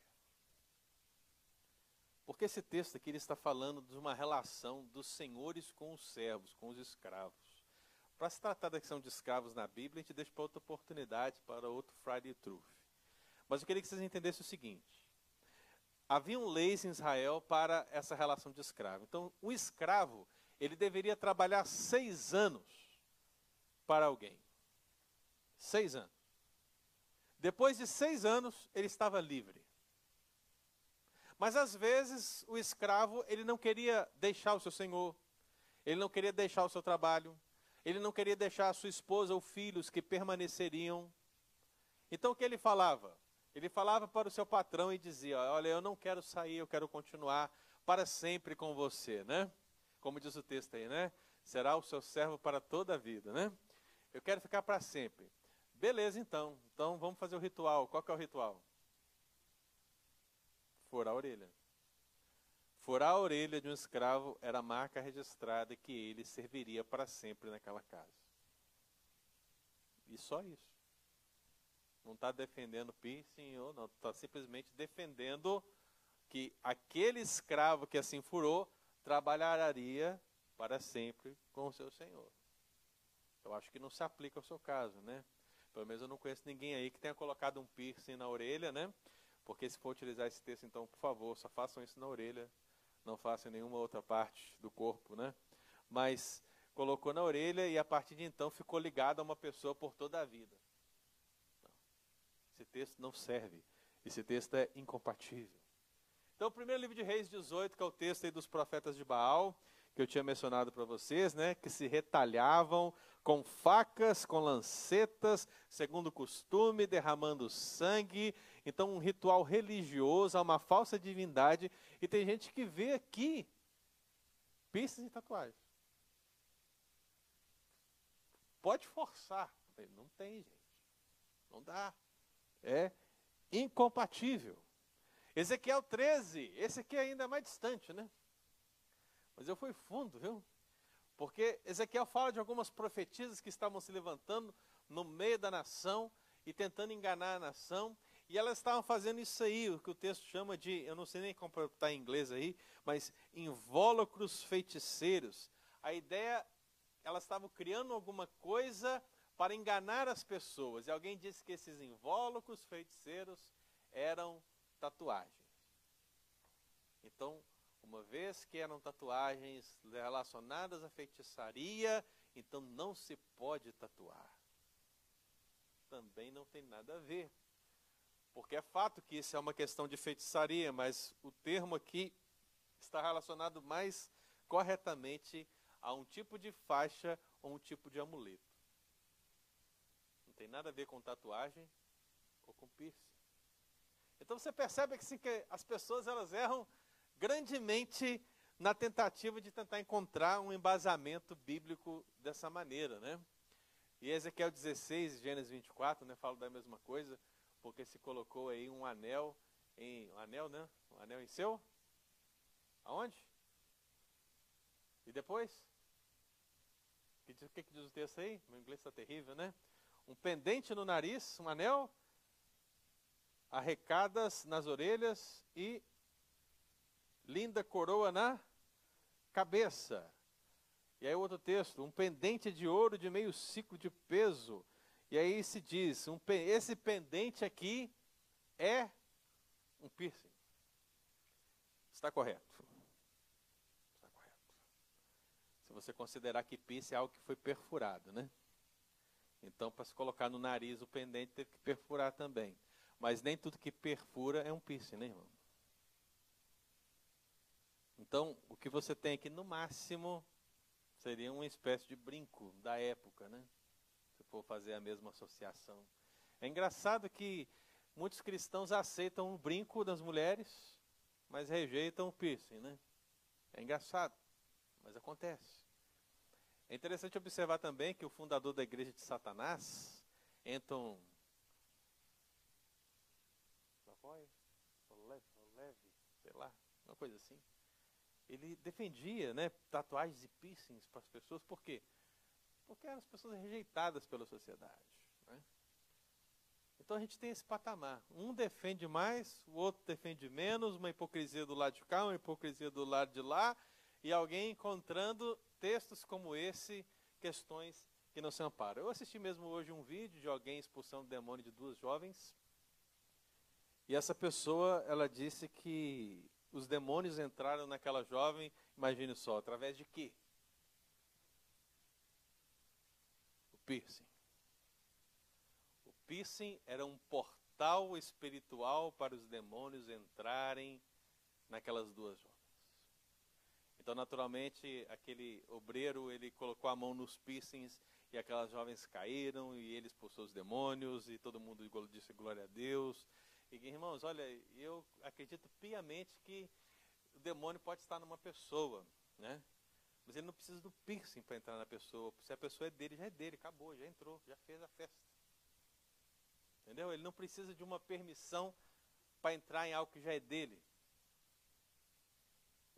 A: Porque esse texto aqui ele está falando de uma relação dos senhores com os servos, com os escravos. Para se tratar da questão de escravos na Bíblia, a gente deixa para outra oportunidade, para outro Friday Truth. Mas eu queria que vocês entendessem o seguinte: haviam leis em Israel para essa relação de escravo. Então, o escravo, ele deveria trabalhar seis anos para alguém. Seis anos. Depois de seis anos, ele estava livre. Mas às vezes o escravo ele não queria deixar o seu senhor, ele não queria deixar o seu trabalho, ele não queria deixar a sua esposa ou filhos que permaneceriam. Então o que ele falava? Ele falava para o seu patrão e dizia: Olha, eu não quero sair, eu quero continuar para sempre com você, né? Como diz o texto aí, né? Será o seu servo para toda a vida, né? Eu quero ficar para sempre. Beleza, então. Então vamos fazer o ritual. Qual que é o ritual? Furar a orelha. Furar a orelha de um escravo era a marca registrada que ele serviria para sempre naquela casa. E só isso. Não está defendendo piercing ou não, está simplesmente defendendo que aquele escravo que assim furou trabalharia para sempre com o seu senhor. Eu acho que não se aplica ao seu caso, né? Pelo menos eu não conheço ninguém aí que tenha colocado um piercing na orelha, né? Porque se for utilizar esse texto, então, por favor, só façam isso na orelha, não façam em nenhuma outra parte do corpo, né? Mas colocou na orelha e a partir de então ficou ligado a uma pessoa por toda a vida. Esse texto não serve. Esse texto é incompatível. Então, o primeiro livro de Reis 18, que é o texto dos profetas de Baal, que eu tinha mencionado para vocês, né, que se retalhavam com facas, com lancetas, segundo o costume, derramando sangue. Então, um ritual religioso, uma falsa divindade. E tem gente que vê aqui piercings e tatuagens. Pode forçar. Não tem, gente. Não dá. É incompatível. Ezequiel 13, esse aqui é ainda mais distante, né? Mas eu fui fundo, viu? Porque Ezequiel fala de algumas profetisas que estavam se levantando no meio da nação e tentando enganar a nação. E elas estavam fazendo isso aí, o que o texto chama de, eu não sei nem como está em inglês aí, mas invólucros feiticeiros. A ideia, elas estavam criando alguma coisa para enganar as pessoas. E alguém disse que esses invólucros feiticeiros eram tatuagens. Então, uma vez que eram tatuagens relacionadas à feitiçaria, então não se pode tatuar. Também não tem nada a ver. Porque é fato que isso é uma questão de feitiçaria, mas o termo aqui está relacionado mais corretamente a um tipo de faixa ou um tipo de amuleto. Tem nada a ver com tatuagem ou com piercing. Então você percebe que, sim, que as pessoas elas erram grandemente na tentativa de tentar encontrar um embasamento bíblico dessa maneira, né? E Ezequiel 16 Gênesis 24, né, fala da mesma coisa, porque se colocou aí um anel em um anel, né? Um anel em seu Aonde? E depois? O que, que diz o texto aí? Meu inglês está terrível, né? Um pendente no nariz, um anel, arrecadas nas orelhas e linda coroa na cabeça. E aí outro texto, um pendente de ouro de meio ciclo de peso. E aí se diz, um, esse pendente aqui é um piercing. Está correto. Está correto. Se você considerar que piercing é algo que foi perfurado, né? Então, para se colocar no nariz o pendente, teve que perfurar também. Mas nem tudo que perfura é um piercing, né, irmão? Então, o que você tem aqui no máximo seria uma espécie de brinco da época, né? Se for fazer a mesma associação. É engraçado que muitos cristãos aceitam o brinco das mulheres, mas rejeitam o piercing, né? É engraçado, mas acontece. É interessante observar também que o fundador da igreja de Satanás, Anton sei lá, uma coisa assim, ele defendia né, tatuagens e piercings para as pessoas, por quê? Porque eram as pessoas rejeitadas pela sociedade. Né? Então a gente tem esse patamar. Um defende mais, o outro defende menos, uma hipocrisia do lado de cá, uma hipocrisia do lado de lá, e alguém encontrando textos como esse, questões que não se amparam. Eu assisti mesmo hoje um vídeo de alguém expulsando o demônio de duas jovens, e essa pessoa, ela disse que os demônios entraram naquela jovem, imagine só, através de quê? O piercing. O piercing era um portal espiritual para os demônios entrarem naquelas duas jovens. Então, naturalmente, aquele obreiro, ele colocou a mão nos piercings e aquelas jovens caíram e ele expulsou os demônios e todo mundo disse glória a Deus. E, irmãos, olha, eu acredito piamente que o demônio pode estar numa pessoa, né? Mas ele não precisa do piercing para entrar na pessoa. Se a pessoa é dele, já é dele, acabou, já entrou, já fez a festa. Entendeu? Ele não precisa de uma permissão para entrar em algo que já é dele.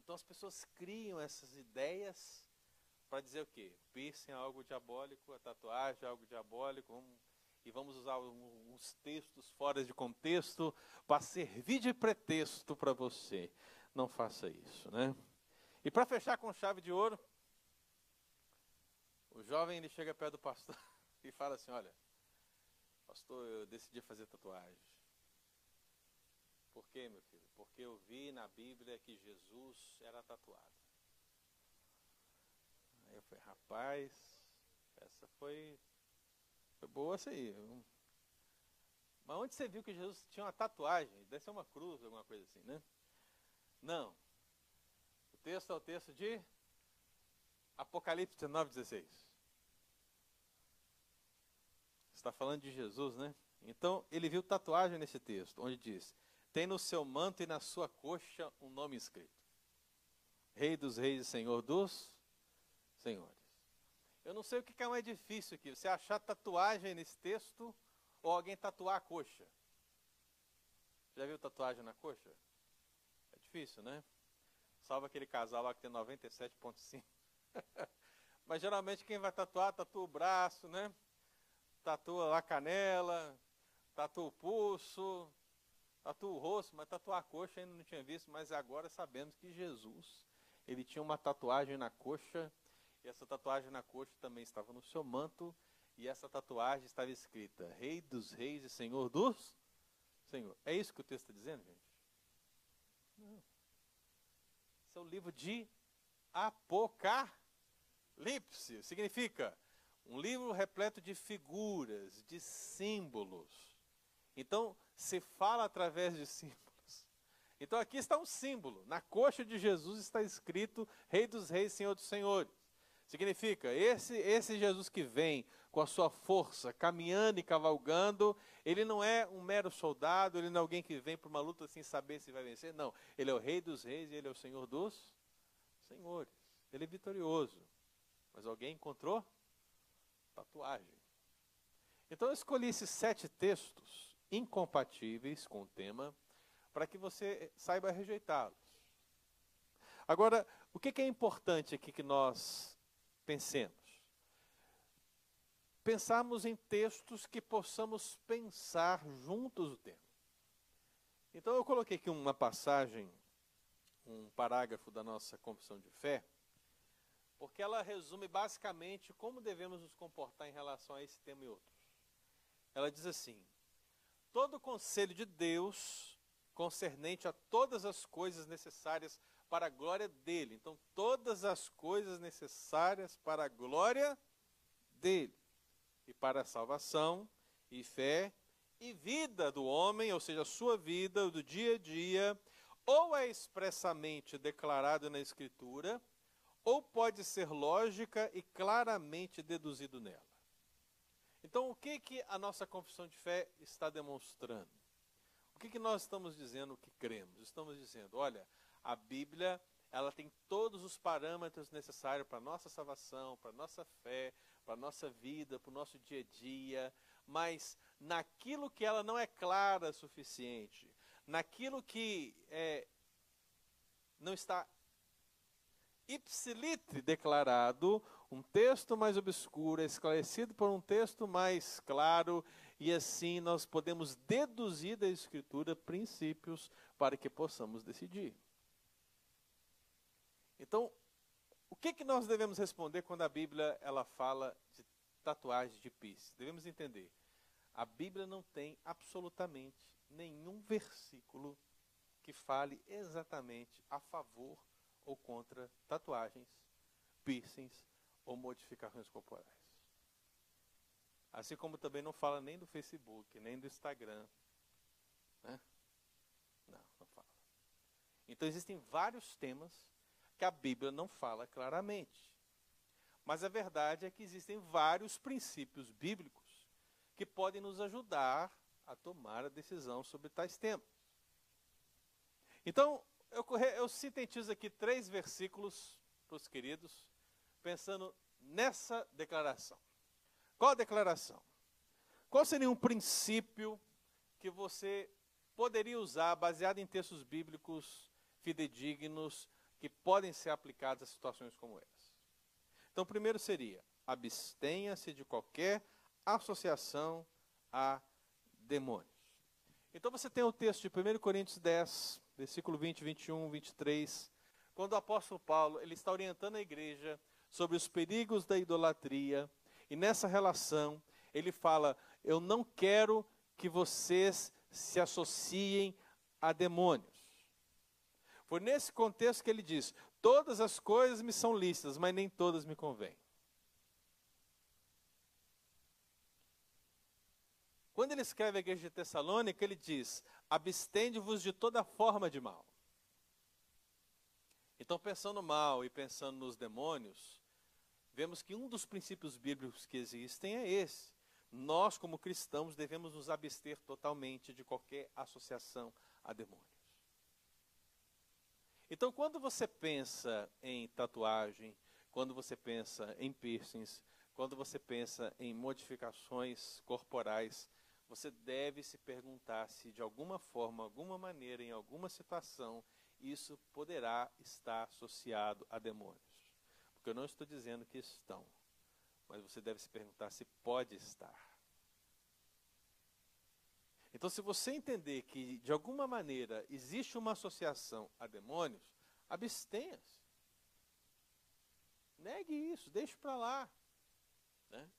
A: Então as pessoas criam essas ideias para dizer o quê? O piercing é algo diabólico, a tatuagem é algo diabólico, vamos e vamos usar uns textos fora de contexto para servir de pretexto para você. Não faça isso, né? E para fechar com chave de ouro, o jovem ele chega perto do pastor e fala assim: Olha, Pastor, eu decidi fazer tatuagem. Por quê, meu filho? Porque eu vi na Bíblia que Jesus era tatuado. Aí eu falei, rapaz, essa foi, foi boa essa aí. Mas onde você viu que Jesus tinha uma tatuagem? Deve ser uma cruz, alguma coisa assim, né? Não. O texto é o texto de Apocalipse 19, 16. Está falando de Jesus, né? Então, ele viu tatuagem nesse texto, onde diz: Tem no seu manto e na sua coxa um nome escrito: Rei dos Reis e Senhor dos Senhores. Eu não sei o que é mais difícil aqui: você achar tatuagem nesse texto ou alguém tatuar a coxa. Já viu tatuagem na coxa? É difícil, né? Salva aquele casal lá que tem 97,5. Mas geralmente quem vai tatuar, tatua o braço, né? Tatua a canela, tatua o pulso, tatua o rosto, mas tatuar a coxa ainda não tinha visto, mas agora sabemos que Jesus, ele tinha uma tatuagem na coxa, e essa tatuagem na coxa também estava no seu manto, e essa tatuagem estava escrita: Rei dos Reis e Senhor dos Senhor. É isso que o texto está dizendo, gente? Não. Esse é o livro de Apocalipse. Significa um livro repleto de figuras, de símbolos. Então, se fala através de símbolos. Então, aqui está um símbolo. Na coxa de Jesus está escrito Rei dos Reis, Senhor dos Senhores. Significa, esse, esse Jesus que vem com a sua força, caminhando e cavalgando, ele não é um mero soldado, ele não é alguém que vem para uma luta sem saber se vai vencer, não. Ele é o rei dos reis e ele é o senhor dos senhores. Ele é vitorioso. Mas alguém encontrou tatuagem. Então eu escolhi esses sete textos incompatíveis com o tema para que você saiba rejeitá-los. Agora, o que é importante aqui que nós pensemos? Pensarmos em textos que possamos pensar juntos o tema. Então eu coloquei aqui uma passagem, um parágrafo da nossa confissão de fé, porque ela resume basicamente como devemos nos comportar em relação a esse tema e outros. Ela diz assim: Todo o conselho de Deus concernente a todas as coisas necessárias para a glória dele. Então, todas as coisas necessárias para a glória dele e para a salvação e fé e vida do homem, ou seja, a sua vida do dia a dia, ou é expressamente declarado na Escritura, ou pode ser lógica e claramente deduzido nela. Então, o que, que a nossa confissão de fé está demonstrando? O que, que nós estamos dizendo que cremos? Estamos dizendo, olha, a Bíblia ela tem todos os parâmetros necessários para a nossa salvação, para a nossa fé, para a nossa vida, para o nosso dia a dia, mas naquilo que ela não é clara o suficiente, naquilo que é, não está ipsilite declarado, um texto mais obscuro é esclarecido por um texto mais claro, e assim nós podemos deduzir da Escritura princípios para que possamos decidir. Então, o que, que nós devemos responder quando a Bíblia ela fala de tatuagem de piercing? Devemos entender. A Bíblia não tem absolutamente nenhum versículo que fale exatamente a favor ou contra tatuagens, piercings ou modificações corporais. Assim como também não fala nem do Facebook, nem do Instagram. Né? Não, não fala. Então existem vários temas que a Bíblia não fala claramente. Mas a verdade é que existem vários princípios bíblicos que podem nos ajudar a tomar a decisão sobre tais temas. Então, eu, eu sintetizo aqui três versículos para os queridos, pensando nessa declaração. Qual a declaração? Qual seria um princípio que você poderia usar baseado em textos bíblicos fidedignos que podem ser aplicados a situações como essa. Então, primeiro seria: abstenha-se de qualquer associação a demônios. Então, você tem o texto de 1 Coríntios 10, versículo 20, 21, 23, quando o apóstolo Paulo ele está orientando a igreja sobre os perigos da idolatria, e nessa relação ele fala: eu não quero que vocês se associem a demônios. Foi nesse contexto que ele diz: Todas as coisas me são lícitas, mas nem todas me convêm. Quando ele escreve a igreja de Tessalônica, ele diz: abstende-vos de toda forma de mal. Então, pensando mal e pensando nos demônios, vemos que um dos princípios bíblicos que existem é esse. Nós, como cristãos, devemos nos abster totalmente de qualquer associação a demônios. Então, quando você pensa em tatuagem, quando você pensa em piercings, quando você pensa em modificações corporais, você deve se perguntar se de alguma forma, alguma maneira, em alguma situação, isso poderá estar associado a demônios. Porque eu não estou dizendo que estão, mas você deve se perguntar se pode estar. Então, se você entender que de alguma maneira existe uma associação a demônios, abstenha-se. Negue isso, deixe para lá. Né?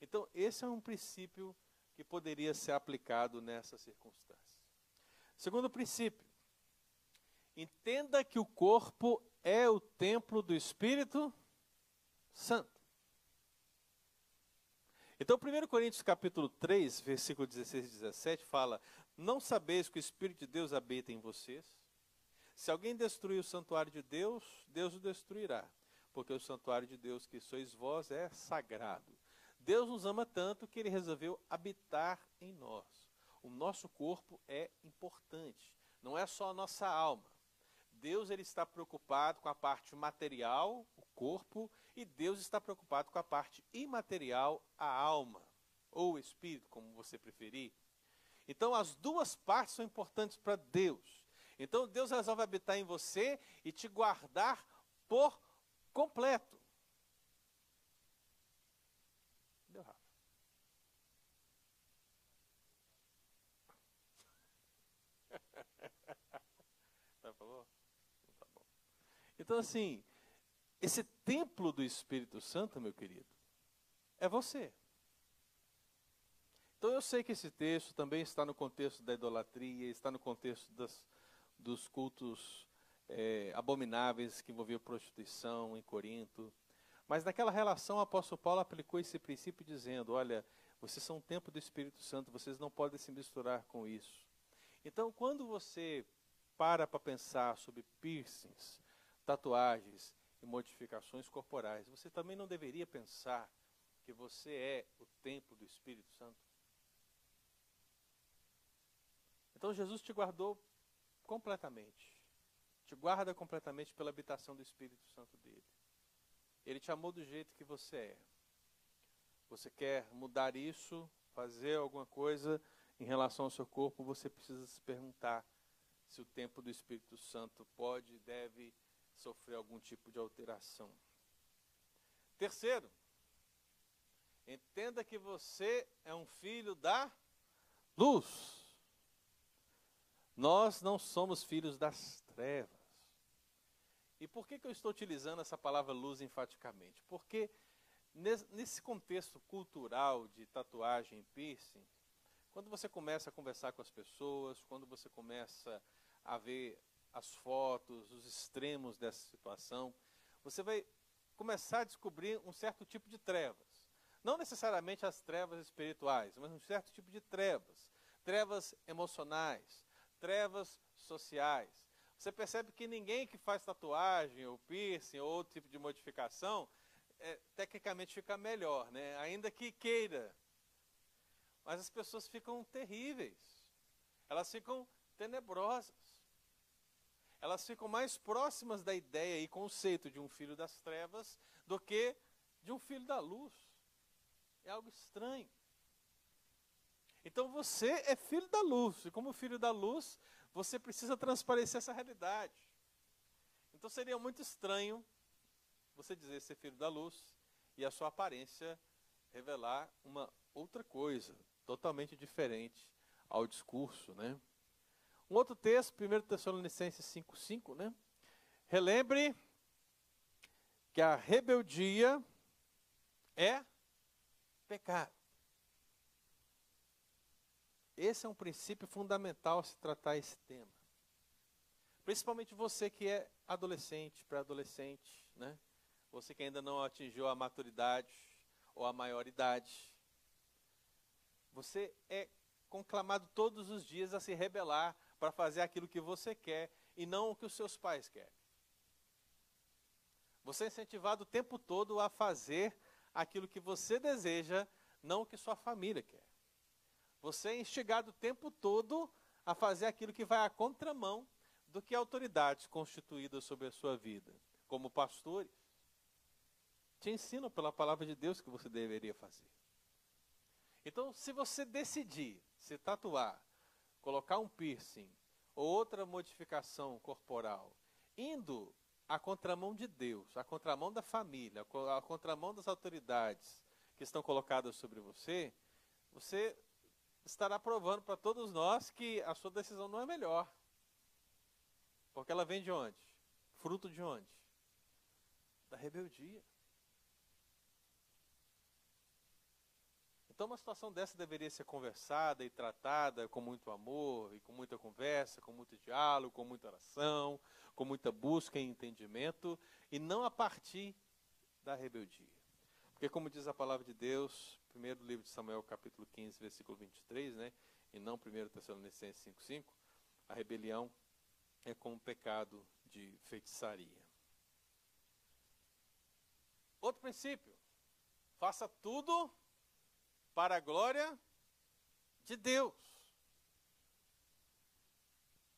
A: Então, esse é um princípio que poderia ser aplicado nessa circunstância. Segundo princípio, entenda que o corpo é o templo do Espírito Santo. Então, 1 Coríntios capítulo 3, versículo 16 e 17 fala: Não sabeis que o Espírito de Deus habita em vocês? Se alguém destruir o santuário de Deus, Deus o destruirá, porque o santuário de Deus que sois vós é sagrado. Deus nos ama tanto que ele resolveu habitar em nós. O nosso corpo é importante, não é só a nossa alma. Deus ele está preocupado com a parte material, o corpo, e Deus está preocupado com a parte imaterial, a alma, ou o espírito, como você preferir. Então as duas partes são importantes para Deus. Então Deus resolve habitar em você e te guardar por completo. Então, assim, esse templo do Espírito Santo, meu querido, é você. Então eu sei que esse texto também está no contexto da idolatria, está no contexto das, dos cultos é, abomináveis que envolviam prostituição em Corinto. Mas naquela relação o apóstolo Paulo aplicou esse princípio dizendo, olha, vocês são um templo do Espírito Santo, vocês não podem se misturar com isso. Então quando você para para pensar sobre piercings, tatuagens e modificações corporais, você também não deveria pensar que você é o templo do Espírito Santo? Então Jesus te guardou completamente. Te guarda completamente pela habitação do Espírito Santo dele. Ele te amou do jeito que você é. Você quer mudar isso, fazer alguma coisa em relação ao seu corpo, você precisa se perguntar se o templo do Espírito Santo pode deve sofrer algum tipo de alteração. Terceiro, entenda que você é um filho da luz. Nós não somos filhos das trevas. E por que, que eu estou utilizando essa palavra luz enfaticamente? Porque nesse contexto cultural de tatuagem e piercing, quando você começa a conversar com as pessoas, quando você começa a ver as fotos, os extremos dessa situação, você vai começar a descobrir um certo tipo de trevas. Não necessariamente as trevas espirituais, mas um certo tipo de trevas. Trevas emocionais, trevas sociais. Você percebe que ninguém que faz tatuagem, ou piercing, ou outro tipo de modificação, é, tecnicamente fica melhor, né? ainda que queira. Mas as pessoas ficam terríveis. Elas ficam tenebrosas elas ficam mais próximas da ideia e conceito de um filho das trevas do que de um filho da luz. É algo estranho. Então você é filho da luz, e como filho da luz, você precisa transparecer essa realidade. Então seria muito estranho você dizer ser filho da luz e a sua aparência revelar uma outra coisa, totalmente diferente ao discurso, né? Um outro texto, 1 Tessalonicenses 5,5, né? Relembre que a rebeldia é pecado. Esse é um princípio fundamental se tratar esse tema. Principalmente você que é adolescente, pré-adolescente, né? Você que ainda não atingiu a maturidade ou a maioridade. Você é conclamado todos os dias a se rebelar para fazer aquilo que você quer e não o que os seus pais querem. Você é incentivado o tempo todo a fazer aquilo que você deseja, não o que sua família quer. Você é instigado o tempo todo a fazer aquilo que vai à contramão do que autoridades constituídas sobre a sua vida, como pastores, te ensinam pela palavra de Deus que você deveria fazer. Então, se você decidir se tatuar, colocar um piercing ou outra modificação corporal, indo à contramão de Deus, à contramão da família, à contramão das autoridades que estão colocadas sobre você, você estará provando para todos nós que a sua decisão não é melhor. Porque ela vem de onde? Fruto de onde? Da rebeldia. Então, uma situação dessa deveria ser conversada e tratada com muito amor, e com muita conversa, com muito diálogo, com muita oração, com muita busca e entendimento, e não a partir da rebeldia. Porque, como diz a palavra de Deus, primeiro livro de Samuel, capítulo 15, versículo 23, né, e não 1 Tessalonicenses 5,5, a rebelião é como um pecado de feitiçaria. Outro princípio: faça tudo para a glória de Deus.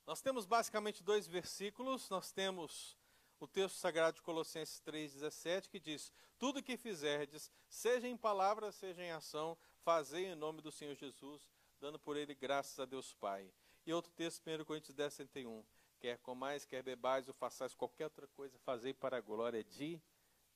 A: Nós temos basicamente dois versículos, nós temos o texto sagrado de Colossenses 3,17, que diz: Tudo que fizerdes, seja em palavra, seja em ação, fazei em nome do Senhor Jesus, dando por ele graças a Deus Pai. E outro texto, 1 Coríntios 10, 61, quer comais, quer bebais ou façais qualquer outra coisa, fazei para a glória de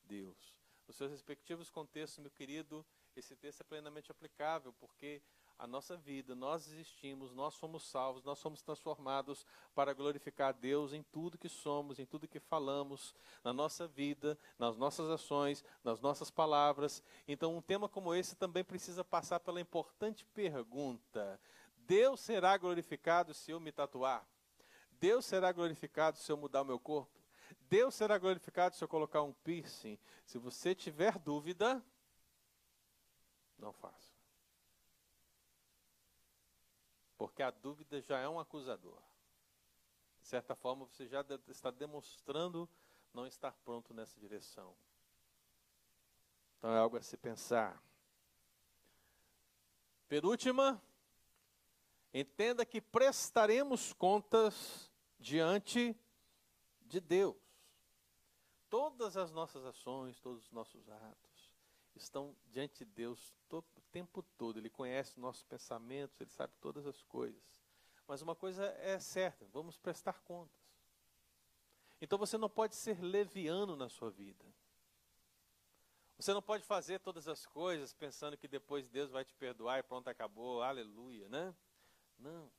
A: Deus. Nos seus respectivos contextos, meu querido, esse texto é plenamente aplicável, porque a nossa vida, nós existimos, nós somos salvos, nós somos transformados para glorificar a Deus em tudo que somos, em tudo que falamos, na nossa vida, nas nossas ações, nas nossas palavras. Então, um tema como esse também precisa passar pela importante pergunta: Deus será glorificado se eu me tatuar? Deus será glorificado se eu mudar o meu corpo? Deus será glorificado se eu colocar um piercing? Se você tiver dúvida, não faça. Porque a dúvida já é um acusador. De certa forma, você já está demonstrando não estar pronto nessa direção. Então é algo a se pensar. Penúltima, entenda que prestaremos contas diante de Deus. Todas as nossas ações, todos os nossos atos estão diante de Deus todo, o tempo todo. Ele conhece nossos pensamentos, ele sabe todas as coisas. Mas uma coisa é certa: vamos prestar contas. Então você não pode ser leviano na sua vida. Você não pode fazer todas as coisas pensando que depois Deus vai te perdoar e pronto, acabou, aleluia, né? Não.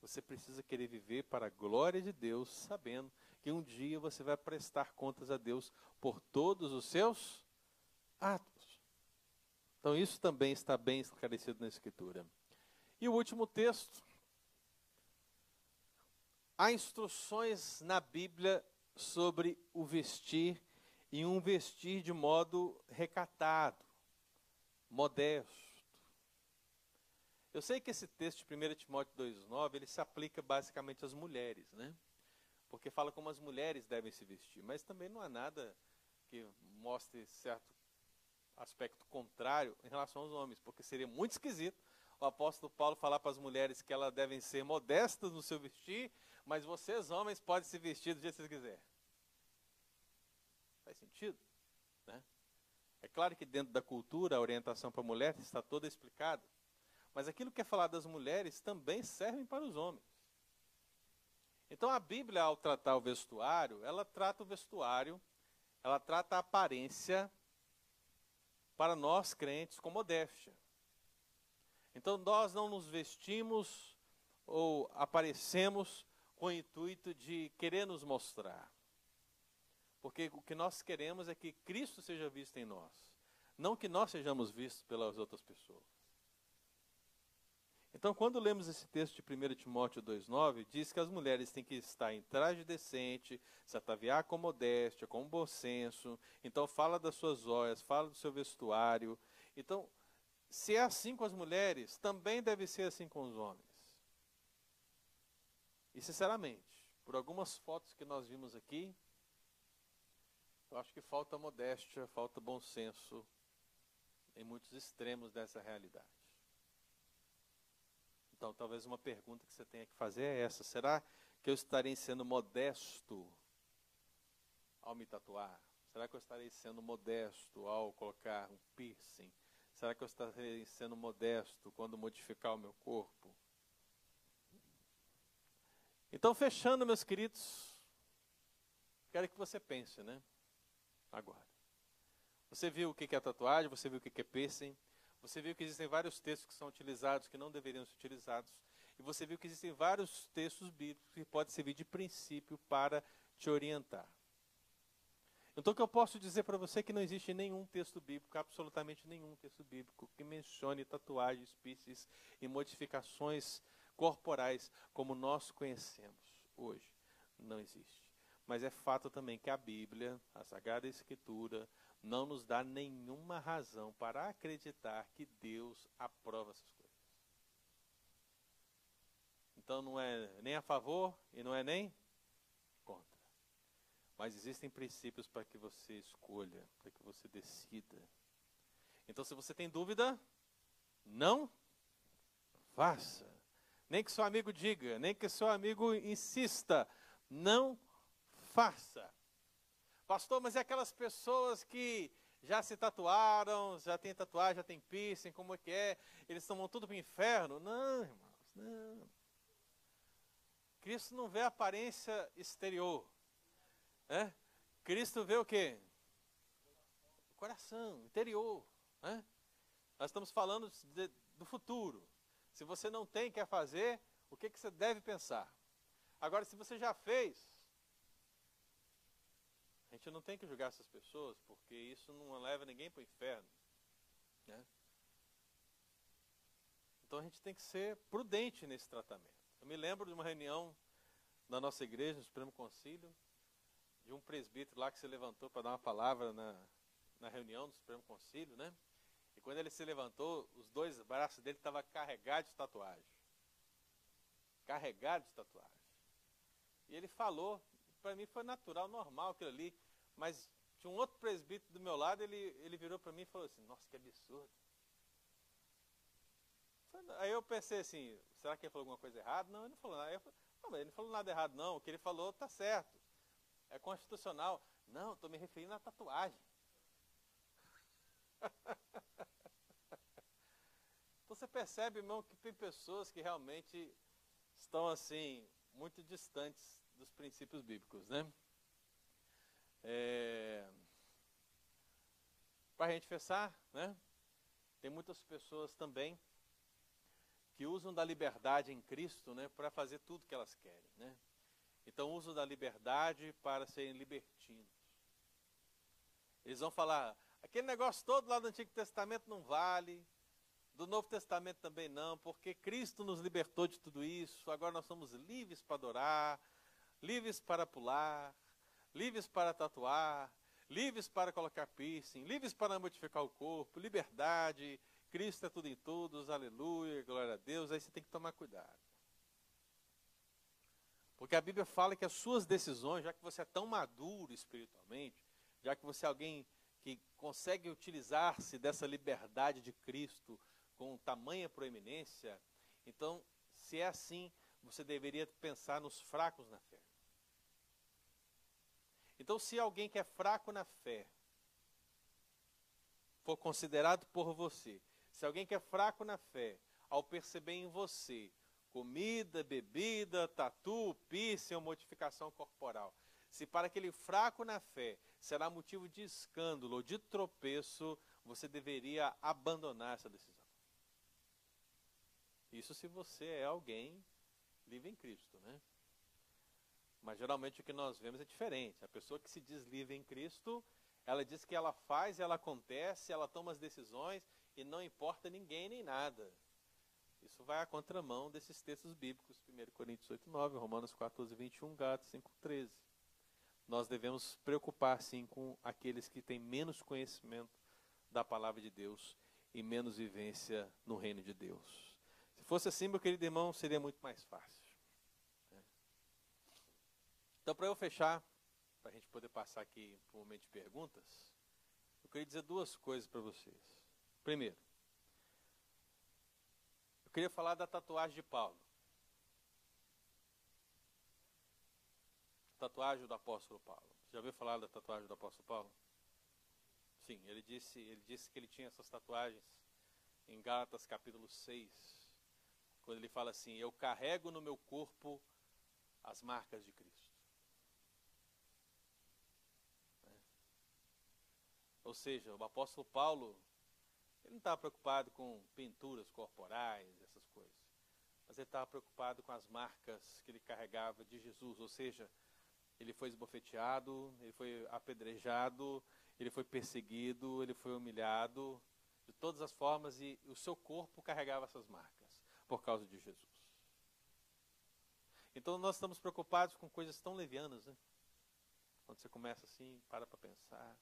A: Você precisa querer viver para a glória de Deus, sabendo que um dia você vai prestar contas a Deus por todos os seus atos. Então, isso também está bem esclarecido na Escritura. E o último texto. Há instruções na Bíblia sobre o vestir e um vestir de modo recatado, modesto. Eu sei que esse texto de 1 Timóteo 2,9, ele se aplica basicamente às mulheres, né? Porque fala como as mulheres devem se vestir, mas também não há nada que mostre certo aspecto contrário em relação aos homens, porque seria muito esquisito o apóstolo Paulo falar para as mulheres que elas devem ser modestas no seu vestir, mas vocês, homens, podem se vestir do jeito que vocês quiserem. Faz sentido? Né? É claro que dentro da cultura a orientação para a mulher está toda explicada, mas aquilo que é falado das mulheres também serve para os homens. Então a Bíblia, ao tratar o vestuário, ela trata o vestuário, ela trata a aparência para nós crentes com modéstia. Então nós não nos vestimos ou aparecemos com o intuito de querer nos mostrar. Porque o que nós queremos é que Cristo seja visto em nós, não que nós sejamos vistos pelas outras pessoas. Então, quando lemos esse texto de 1 Timóteo 2,9, diz que as mulheres têm que estar em traje decente, se ataviar com modéstia, com bom senso. Então, fala das suas joias, fala do seu vestuário. Então, se é assim com as mulheres, também deve ser assim com os homens. E, sinceramente, por algumas fotos que nós vimos aqui, eu acho que falta modéstia, falta bom senso em muitos extremos dessa realidade. Então, talvez uma pergunta que você tenha que fazer é essa: será que eu estarei sendo modesto ao me tatuar? Será que eu estarei sendo modesto ao colocar um piercing? Será que eu estarei sendo modesto quando modificar o meu corpo? Então, fechando, meus queridos, quero que você pense, né? Agora. Você viu o que é tatuagem, você viu o que é piercing, você viu que existem vários textos que são utilizados que não deveriam ser utilizados. E você viu que existem vários textos bíblicos que podem servir de princípio para te orientar. Então, o que eu posso dizer para você é que não existe nenhum texto bíblico, absolutamente nenhum texto bíblico, que mencione tatuagens, piercings e modificações corporais como nós conhecemos hoje. Não existe. Mas é fato também que a Bíblia, a Sagrada Escritura, não nos dá nenhuma razão para acreditar que Deus aprova essas coisas. Então não é nem a favor e não é nem contra. Mas existem princípios para que você escolha, para que você decida. Então se você tem dúvida, não faça. Nem que seu amigo diga, nem que seu amigo insista, não faça. Pastor, mas é aquelas pessoas que já se tatuaram, já tem tatuagem, já tem piercing, como é que é? Eles tomam tudo para o inferno? Não, irmãos, não. Cristo não vê a aparência exterior. Né? Cristo vê o quê? O coração, interior. Né? Nós estamos falando de, do futuro. Se você não tem, quer fazer, o que, que você deve pensar? Agora, se você já fez, a gente não tem que julgar essas pessoas, porque isso não leva ninguém para o inferno. Né? Então a gente tem que ser prudente nesse tratamento. Eu me lembro de uma reunião na nossa igreja, no Supremo Concílio, de um presbítero lá que se levantou para dar uma palavra na, na reunião do Supremo Concílio, né? E quando ele se levantou, os dois braços dele estavam carregados de tatuagem. Carregados de tatuagem. E ele falou, para mim foi natural, normal aquilo ali. Mas tinha um outro presbítero do meu lado, ele, ele virou para mim e falou assim, nossa, que absurdo. Aí eu pensei assim, será que ele falou alguma coisa errada? Não, ele não falou nada. Eu falei, não, mas ele não falou nada errado, não. O que ele falou está certo. É constitucional. Não, estou me referindo à tatuagem. então você percebe, irmão, que tem pessoas que realmente estão assim, muito distantes dos princípios bíblicos, né? É... Para a gente fechar, né? Tem muitas pessoas também que usam da liberdade em Cristo, né, para fazer tudo que elas querem, né? Então usam da liberdade para serem libertinos. Eles vão falar, aquele negócio todo lá do Antigo Testamento não vale, do Novo Testamento também não, porque Cristo nos libertou de tudo isso, agora nós somos livres para adorar, livres para pular, livres para tatuar, livres para colocar piercing, livres para modificar o corpo, liberdade, Cristo é tudo em todos, aleluia, glória a Deus, aí você tem que tomar cuidado. Porque a Bíblia fala que as suas decisões, já que você é tão maduro espiritualmente, já que você é alguém que consegue utilizar-se dessa liberdade de Cristo com tamanha proeminência, então, se é assim, você deveria pensar nos fracos na fé. Então, se alguém que é fraco na fé for considerado por você, se alguém que é fraco na fé, ao perceber em você comida, bebida, tatu, piercing ou modificação corporal, se para aquele fraco na fé será motivo de escândalo ou de tropeço, você deveria abandonar essa decisão. Isso se você é alguém livre em Cristo, né? Mas geralmente o que nós vemos é diferente. A pessoa que se diz livre em Cristo, ela diz que ela faz, ela acontece, ela toma as decisões e não importa ninguém nem nada. Isso vai à contramão desses textos bíblicos, 1 Coríntios 8, 9, Romanos 14, 21, Gálatas 5, 13. Nós devemos preocupar, sim, com aqueles que têm menos conhecimento da palavra de Deus e menos vivência no reino de Deus. Se fosse assim, meu querido irmão, seria muito mais fácil. Então, para eu fechar, para a gente poder passar aqui para o momento de perguntas, eu queria dizer duas coisas para vocês. Primeiro, eu queria falar da tatuagem de Paulo. Tatuagem do apóstolo Paulo. Já ouviu falar da tatuagem do apóstolo Paulo? Sim, ele disse, ele disse que ele tinha essas tatuagens em Gálatas capítulo 6, quando ele fala assim: Eu carrego no meu corpo as marcas de Cristo. É. Ou seja, o apóstolo Paulo, ele não estava preocupado com pinturas corporais, essas coisas, mas ele estava preocupado com as marcas que ele carregava de Jesus, ou seja, ele foi esbofeteado, ele foi apedrejado, ele foi perseguido, ele foi humilhado de todas as formas e o seu corpo carregava essas marcas por causa de Jesus. Então nós estamos preocupados com coisas tão levianas, né? Quando você começa assim, para para pensar.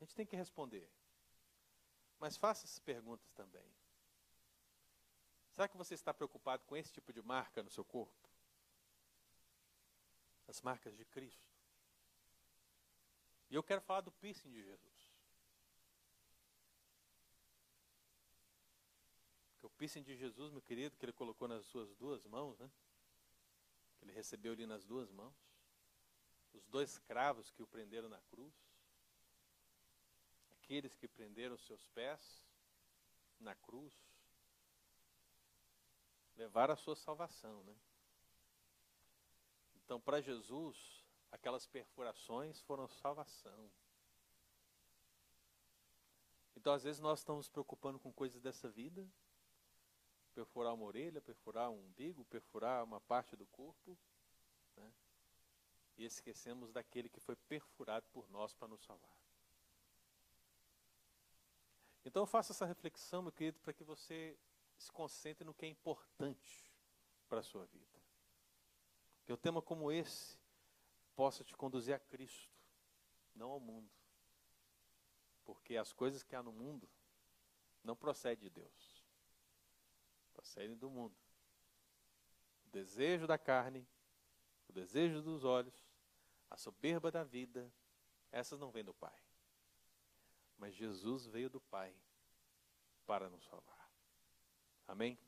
A: A gente tem que responder. Mas faça essas perguntas também. Será que você está preocupado com esse tipo de marca no seu corpo? As marcas de Cristo. E eu quero falar do piercing de Jesus. Que o piercing de Jesus, meu querido, que ele colocou nas suas duas mãos, né? Que ele recebeu ali nas duas mãos. Os dois cravos que o prenderam na cruz. Aqueles que prenderam seus pés na cruz. Levaram a sua salvação, né? Então, para Jesus, aquelas perfurações foram salvação. Então, às vezes, nós estamos preocupando com coisas dessa vida perfurar uma orelha, perfurar um umbigo, perfurar uma parte do corpo né? e esquecemos daquele que foi perfurado por nós para nos salvar. Então, faça essa reflexão, meu querido, para que você se concentre no que é importante para a sua vida. Que um tema como esse possa te conduzir a Cristo, não ao mundo. Porque as coisas que há no mundo não procedem de Deus, procedem do mundo. O desejo da carne, o desejo dos olhos, a soberba da vida, essas não vêm do Pai. Mas Jesus veio do Pai para nos salvar. Amém?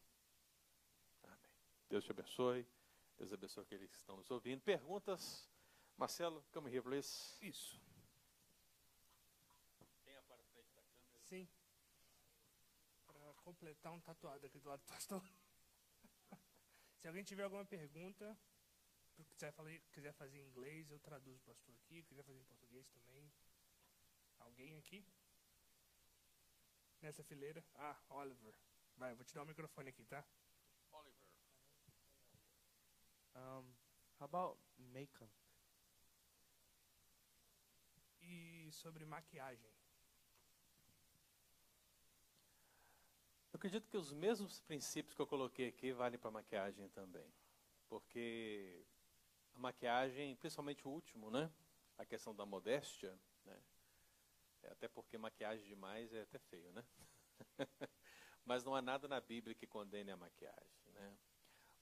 A: Amém. Deus te abençoe. Deus abençoe aqueles que estão nos ouvindo. Perguntas? Marcelo, come here, please.
B: Isso.
A: Venha para frente da câmera.
B: Sim. Para completar um tatuado aqui do lado do pastor. Se alguém tiver alguma pergunta, quiser, falar, quiser fazer em inglês, eu traduzo o pastor aqui. Quiser fazer em português também. Alguém aqui? Nessa fileira? Ah, Oliver. Vai, eu vou te dar o microfone aqui, tá?
A: Oliver.
C: Um, how about makeup?
B: E sobre maquiagem.
A: Eu acredito que os mesmos princípios que eu coloquei aqui valem para a maquiagem também. Porque a maquiagem, principalmente o último, né? A questão da modéstia, né? É até porque maquiagem demais é até feio, né? Mas não há nada na Bíblia que condene a maquiagem, né?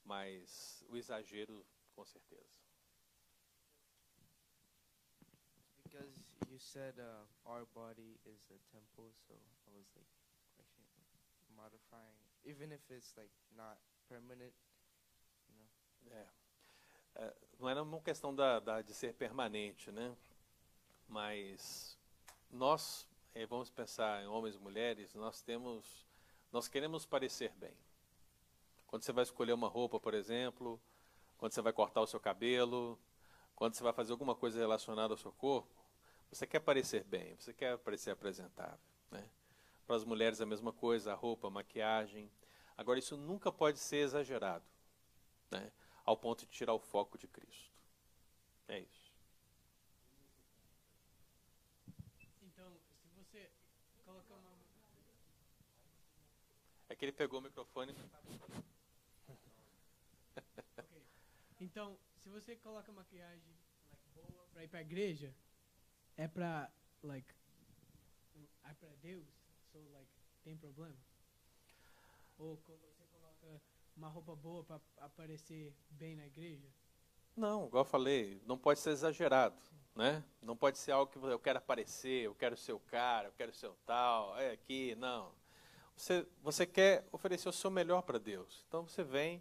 A: Mas o exagero, com certeza.
C: Because you said uh, our body is a temple, so I was like questioning, modifying, even if it's like not permanent, you know.
A: É. É, não era uma questão da, da, de ser permanente, né? Mas nós, eh, vamos pensar em homens e mulheres, nós temos, nós queremos parecer bem. Quando você vai escolher uma roupa, por exemplo, quando você vai cortar o seu cabelo, quando você vai fazer alguma coisa relacionada ao seu corpo, você quer parecer bem, você quer parecer apresentável. Né? Para as mulheres a mesma coisa, a roupa, a maquiagem. Agora, isso nunca pode ser exagerado, né? ao ponto de tirar o foco de Cristo. É isso.
D: Então, se você colocar uma.
A: É que ele pegou o microfone.
D: Ok. Então, se você coloca maquiagem like, boa pra ir pra igreja, é pra, like, é pra Deus? So, like, tem problema? Ou você coloca uma roupa boa pra aparecer bem na igreja?
A: Não, igual eu falei, não pode ser exagerado, né? Não pode ser algo que eu quero aparecer, eu quero ser o cara, eu quero ser o tal, é aqui, não. Você, você quer oferecer o seu melhor para Deus. Então você vem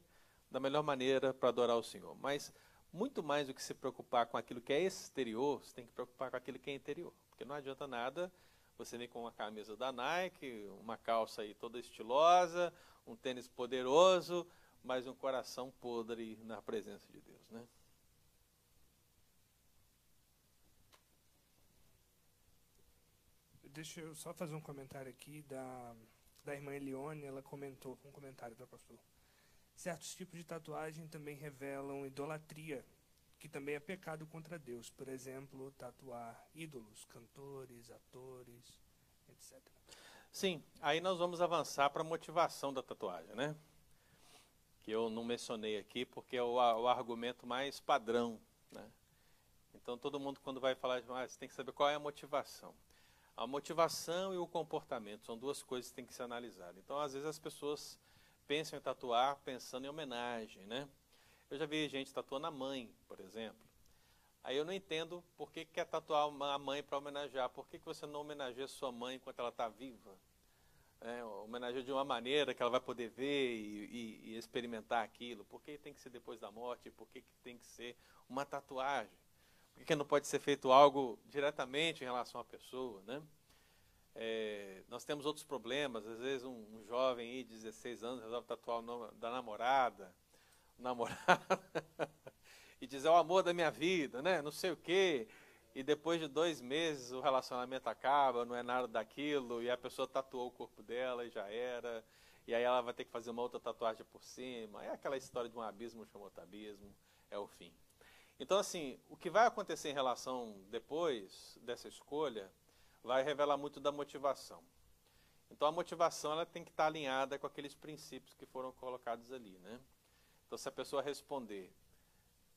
A: da melhor maneira para adorar o Senhor. Mas muito mais do que se preocupar com aquilo que é exterior, você tem que preocupar com aquilo que é interior. Porque não adianta nada você vir com uma camisa da Nike, uma calça aí toda estilosa, um tênis poderoso, mas um coração podre na presença de Deus, né?
B: Deixa eu só fazer um comentário aqui da, da irmã Elione. Ela comentou, um comentário da pastor. Certos tipos de tatuagem também revelam idolatria, que também é pecado contra Deus. Por exemplo, tatuar ídolos, cantores, atores, etc.
A: Sim, aí nós vamos avançar para a motivação da tatuagem, né? Que eu não mencionei aqui porque é o, o argumento mais padrão, né? Então todo mundo quando vai falar, ah, você tem que saber qual é a motivação. A motivação e o comportamento são duas coisas que têm que ser analisadas. Então às vezes as pessoas pensam em tatuar pensando em homenagem, né? Eu já vi gente tatuando a mãe, por exemplo. Aí eu não entendo por que quer tatuar a mãe para homenagear. Por que, que você não homenageia sua mãe enquanto ela está viva? É, homenageia de uma maneira que ela vai poder ver e, e- e experimentar aquilo. Por que tem que ser depois da morte? Por que, que tem que ser uma tatuagem? Por que, não pode ser feito algo diretamente em relação à pessoa? Né? É, nós temos outros problemas. Às vezes um, um jovem aí de 16 anos resolve tatuar o nome da namorada, o namorado, e dizer é o amor da minha vida, né? não sei o quê. E depois de dois meses o relacionamento acaba, não é nada daquilo, e a pessoa tatuou o corpo dela e já era. E aí ela vai ter que fazer uma outra tatuagem por cima. É aquela história de um abismo chamou abismo, é o fim. Então, assim, o que vai acontecer em relação depois dessa escolha vai revelar muito da motivação. Então, a motivação ela tem que estar alinhada com aqueles princípios que foram colocados ali, né? Então, se a pessoa responder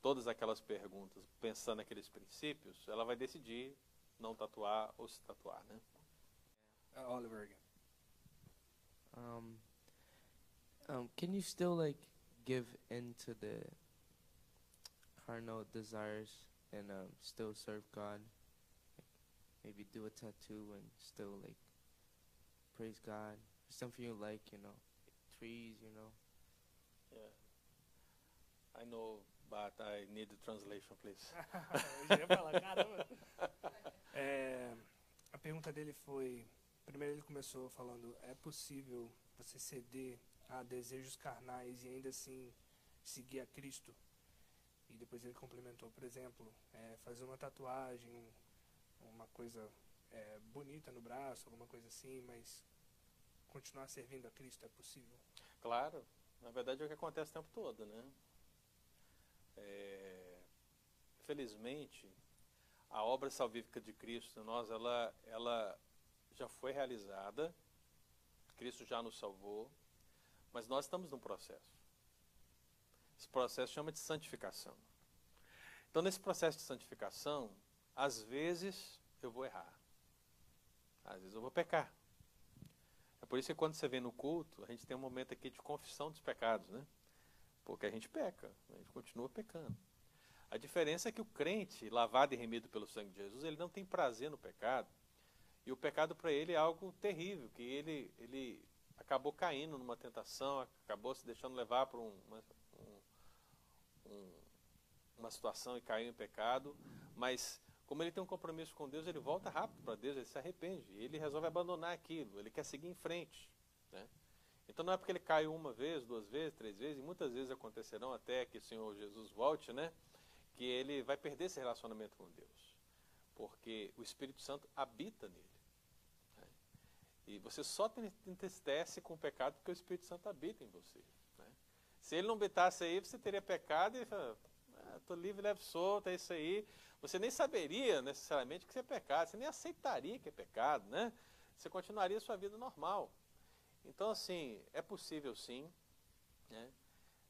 A: todas aquelas perguntas pensando naqueles princípios, ela vai decidir não tatuar ou se tatuar, né?
B: Uh, Oliver again.
C: Um, um, can you still like give in to the carnal desires and um, still serve God? Like, maybe do a tattoo and still like praise God. Something you like, you know, trees, you know.
A: Yeah. I know, but I need the translation, please.
B: Eu já ia falar, caramba. É, a pergunta dele foi: primeiro ele começou falando, é possível você ceder a desejos carnais e ainda assim seguir a Cristo? E depois ele complementou, por exemplo, é, fazer uma tatuagem, um- uma coisa é, bonita no braço, alguma coisa assim, mas continuar servindo a Cristo é possível?
A: Claro, na verdade é o que acontece o tempo todo, né? É, felizmente, a obra salvífica de Cristo em nós, ela, ela já foi realizada, Cristo já nos salvou, mas nós estamos num processo. Esse processo chama de santificação. Então, nesse processo de santificação, às vezes eu vou errar, às vezes eu vou pecar. É por isso que quando você vem no culto, a gente tem um momento aqui de confissão dos pecados, né? Porque a gente peca, a gente continua pecando. A diferença é que o crente, lavado e remido pelo sangue de Jesus, ele não tem prazer no pecado. E o pecado para ele é algo terrível, que ele, ele acabou caindo numa tentação, acabou se deixando levar um- uma, um- um- uma situação e caiu em pecado. Mas como ele tem um compromisso com Deus, ele volta rápido para Deus, ele se arrepende, ele resolve abandonar aquilo, ele quer seguir em frente. Né? Então não é porque ele caiu uma vez, duas vezes, três vezes, e muitas vezes acontecerão até que o Senhor Jesus volte, né? Que ele vai perder esse relacionamento com Deus. Porque o Espírito Santo habita nele. né? E você só entristece com o pecado porque o Espírito Santo habita em você. Se ele não habitasse aí, você teria pecado e fala, ah, tô livre, leve solto, é isso aí. Você nem saberia necessariamente que isso é pecado, você nem aceitaria que é pecado, né? Você continuaria sua vida normal. Então, assim, é possível sim. Né?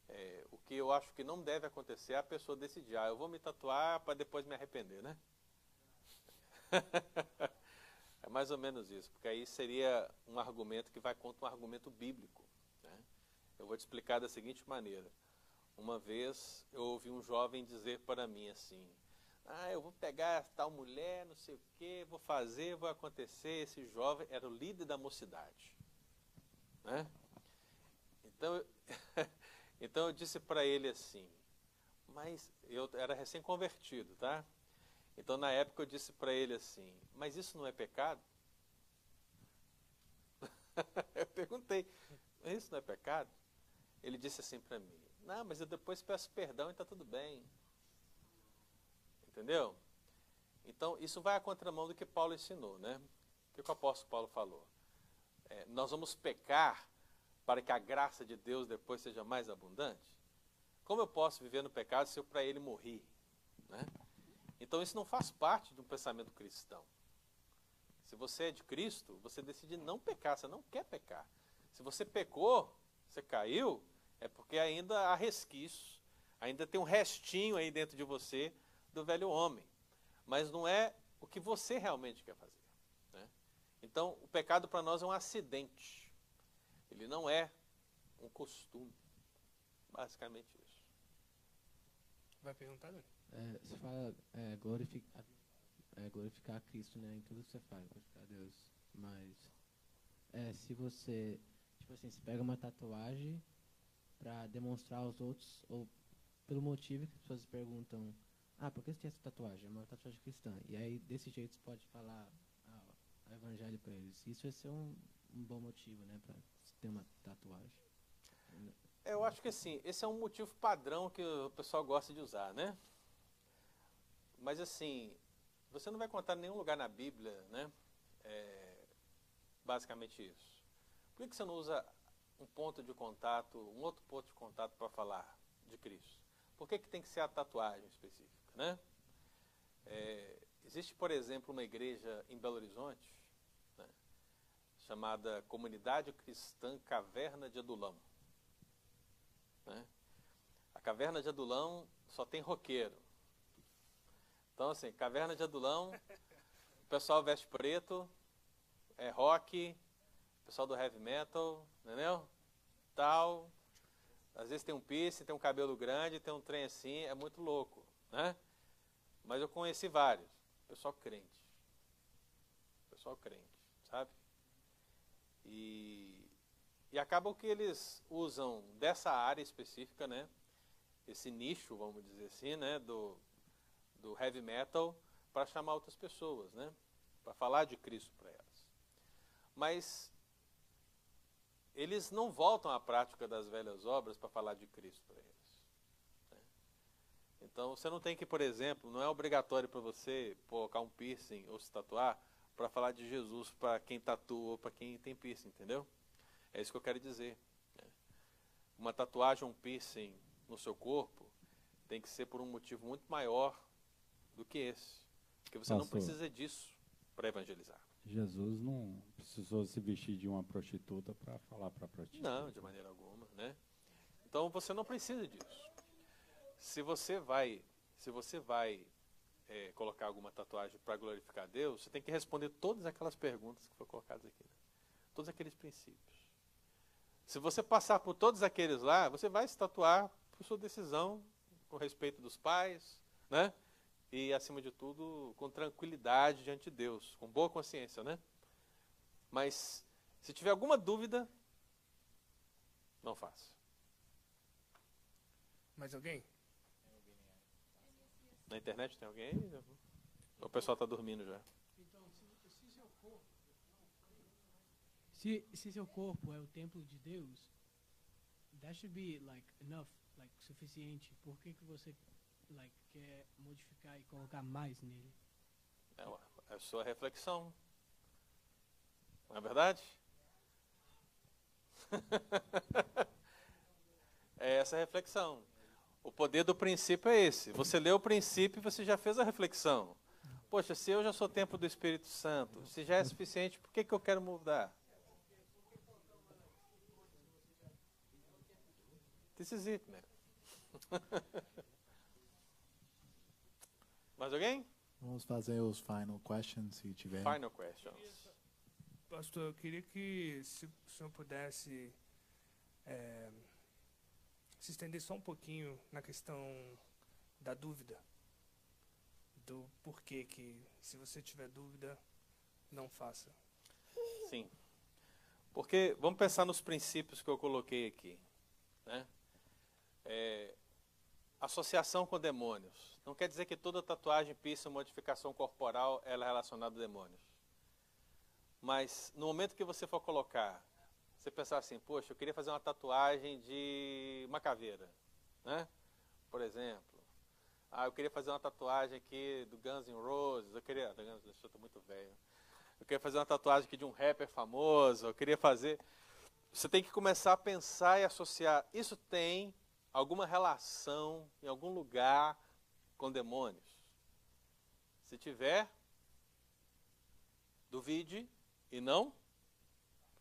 A: É, o que eu acho que não deve acontecer é a pessoa decidir, ah, eu vou me tatuar para depois me arrepender, né? é mais ou menos isso, porque aí seria um argumento que vai contra um argumento bíblico. Eu vou te explicar da seguinte maneira. Uma vez eu ouvi um jovem dizer para mim assim: Ah, eu vou pegar tal mulher, não sei o que, vou fazer, vou acontecer. Esse jovem era o líder da mocidade. Né? Então, então eu disse para ele assim, mas eu era recém-convertido, tá? Então na época eu disse para ele assim, mas isso não é pecado? eu perguntei, isso não é pecado? Ele disse assim para mim, não, mas eu depois peço perdão e está tudo bem. Entendeu? Então isso vai à contramão do que Paulo ensinou, né? O que o apóstolo Paulo falou? É, nós vamos pecar para que a graça de Deus depois seja mais abundante? Como eu posso viver no pecado se eu para ele morri? Né? Então isso não faz parte de um pensamento cristão. Se você é de Cristo, você decide não pecar, você não quer pecar. Se você pecou, você caiu, é porque ainda há resquícios, ainda tem um restinho aí dentro de você do velho homem. Mas não é o que você realmente quer fazer. Né? Então, o pecado para nós é um acidente. Ele não é um costume. Basicamente isso.
B: Vai perguntar, Dani?
E: É, você fala é, glorificar, é, glorificar Cristo né, em tudo que você faz, glorificar Deus. Mas é, se você, tipo assim, você pega uma tatuagem para demonstrar aos outros, ou pelo motivo que as pessoas perguntam, ah, por que você tem essa tatuagem? É uma tatuagem cristã. E aí, desse jeito, você pode falar ah, o evangelho para eles. Isso vai ser um, um bom motivo, né, para ter uma tatuagem.
A: Eu acho que assim, esse é um motivo padrão que o pessoal gosta de usar, né? Mas assim, você não vai contar em nenhum lugar na Bíblia, né? É, basicamente isso. Por que você não usa um ponto de contato, um outro ponto de contato para falar de Cristo? Por que, que tem que ser a tatuagem específica, né? É, existe, por exemplo, uma igreja em Belo Horizonte chamada Comunidade Cristã Caverna de Adulão. Né? A Caverna de Adulão só tem roqueiro. Então, assim, Caverna de Adulão, o pessoal veste preto, é rock, o pessoal do heavy metal, entendeu? Tal. Às vezes tem um piercing, tem um cabelo grande, tem um trem assim, é muito louco, né? Mas eu conheci vários. Pessoal crente. Pessoal crente, sabe? E, e acabam que eles usam dessa área específica, né? Esse nicho, vamos dizer assim, né? Do, do heavy metal para chamar outras pessoas, né? Para falar de Cristo para elas. Mas eles não voltam à prática das velhas obras para falar de Cristo para eles. Né? Então você não tem que, por exemplo, não é obrigatório para você colocar um piercing ou se tatuar para falar de Jesus para quem tatua ou para quem tem piercing, entendeu? É isso que eu quero dizer. Né? Uma tatuagem, um piercing no seu corpo tem que ser por um motivo muito maior do que esse. Porque você Pastor, não precisa disso para evangelizar.
F: Jesus não precisou se vestir de uma prostituta para falar para a prostituta.
A: Não, de maneira alguma, né? Então você não precisa disso. Se você vai, se você vai é, colocar alguma tatuagem para glorificar Deus, você tem que responder todas aquelas perguntas que foram colocadas aqui. Né? Todos aqueles princípios. Se você passar por todos aqueles lá, você vai se tatuar por sua decisão, com respeito dos pais, né? E, acima de tudo, com tranquilidade diante de Deus, com boa consciência, né? Mas, se tiver alguma dúvida, não faça.
B: Mais alguém?
A: Na internet tem alguém aí? O pessoal está dormindo já.
D: Então, se, se, seu corpo, se, se seu corpo é o templo de Deus, that should be like enough, like suficiente. Por que que você like quer modificar e colocar mais nele?
A: É, é a sua reflexão. Não é verdade? é essa reflexão. O poder do princípio é esse. Você leu o princípio e você já fez a reflexão. Poxa, se eu já sou templo do Espírito Santo, se já é suficiente, por que, que eu quero mudar? This is it, man. Mais alguém?
G: Vamos fazer os final questions, se tiver.
A: Final questions.
B: Pastor, eu queria que se o senhor pudesse é, se estender só um pouquinho na questão da dúvida. Do porquê que, se você tiver dúvida, não faça.
A: Sim. Porque vamos pensar nos princípios que eu coloquei aqui. Né? É, associação com demônios. Não quer dizer que toda tatuagem, piercing, modificação corporal ela é relacionada a demônios. Mas no momento que você for colocar, você pensar assim, poxa, eu queria fazer uma tatuagem de uma caveira, né? Por exemplo. Ah, eu queria fazer uma tatuagem aqui do Guns N' Roses. Eu queria. Roses, eu tô muito velho. Eu queria fazer uma tatuagem aqui de um rapper famoso. Eu queria fazer. Você tem que começar a pensar e associar. Isso tem alguma relação em algum lugar com demônios? Se tiver, duvide e não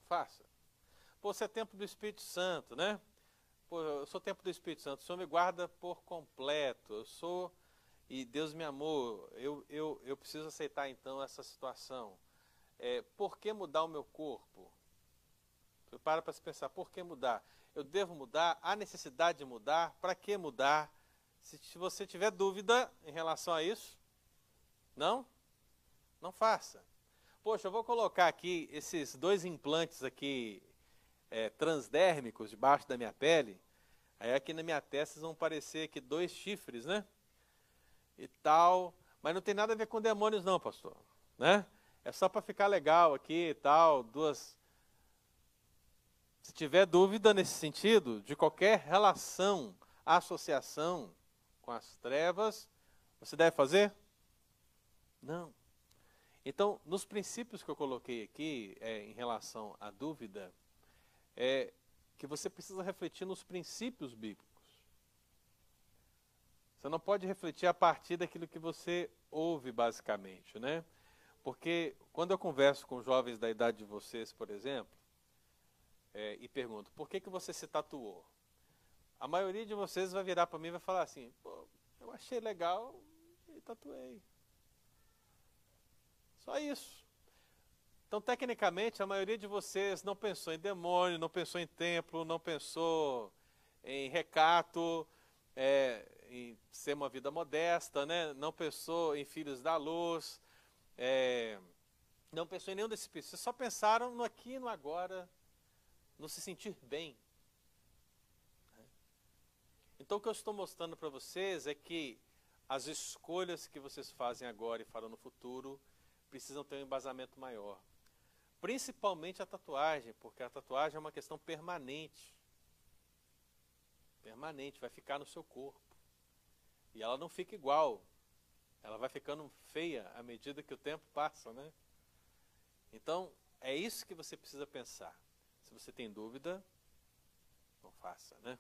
A: faça. Pô, você é templo do Espírito Santo, né? Pô, eu sou templo do Espírito Santo. O Senhor me guarda por completo. Eu sou e Deus me amou. Eu, eu, eu preciso aceitar então essa situação. É, por que mudar o meu corpo? Para para se pensar, por que mudar? Eu devo mudar? Há necessidade de mudar? Para que mudar? Se, você tiver dúvida em relação a isso, não? Não faça. Poxa, eu vou colocar aqui esses dois implantes aqui é, transdérmicos debaixo da minha pele. Aí aqui na minha testa vão parecer aqui dois chifres, né? E tal. Mas não tem nada a ver com demônios não, pastor. Né? É só para ficar legal aqui e tal, duas... Se tiver dúvida nesse sentido, de qualquer relação, associação com as trevas, você deve fazer? Não. Então, nos princípios que eu coloquei aqui, é, em relação à dúvida, é que você precisa refletir nos princípios bíblicos. Você não pode refletir a partir daquilo que você ouve, basicamente, né? Porque quando eu converso com jovens da idade de vocês, por exemplo, é, e pergunto, por que, que você se tatuou? A maioria de vocês vai virar para mim e vai falar assim, Pô, eu achei legal e tatuei. Só isso. Então, tecnicamente, a maioria de vocês não pensou em demônio, não pensou em templo, não pensou em recato, é, em ser uma vida modesta, né? não pensou em filhos da luz, é, não pensou em nenhum desses princípios. Vocês só pensaram no aqui e no agora, no se sentir bem. Então, o que eu estou mostrando para vocês é que as escolhas que vocês fazem agora e farão no futuro precisam ter um embasamento maior. Principalmente a tatuagem, porque a tatuagem é uma questão permanente. Permanente, vai ficar no seu corpo. E ela não fica igual. Ela vai ficando feia à medida que o tempo passa, né? Então, é isso que você precisa pensar. Se você tem dúvida, não faça, né?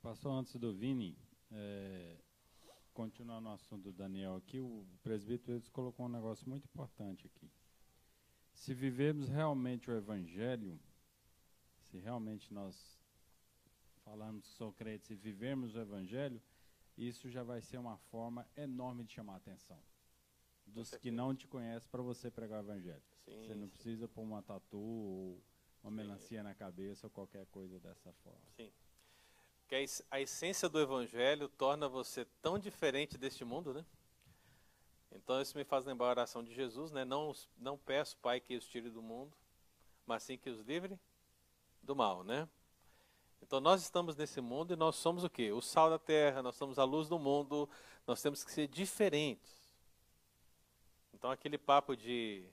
F: Passou antes do Vini, é, continuando no assunto do Daniel aqui, o presbítero colocou um negócio muito importante aqui. Se vivermos realmente o Evangelho, se realmente nós falamos que sou crente, se vivermos o Evangelho, isso já vai ser uma forma enorme de chamar a atenção dos que não te conhecem para você pregar o Evangelho.
A: Sim,
F: você não
A: sim.
F: precisa pôr uma tatu ou uma melancia na cabeça ou qualquer coisa dessa forma.
A: Sim. Que a es- a essência do evangelho torna você tão diferente deste mundo, né? Então isso me faz lembrar a oração de Jesus, né? Não, não peço, Pai, que os tire do mundo, mas sim que os livre do mal, né? Então nós estamos nesse mundo e nós somos o quê? O sal da terra, nós somos a luz do mundo, nós temos que ser diferentes. Então aquele papo de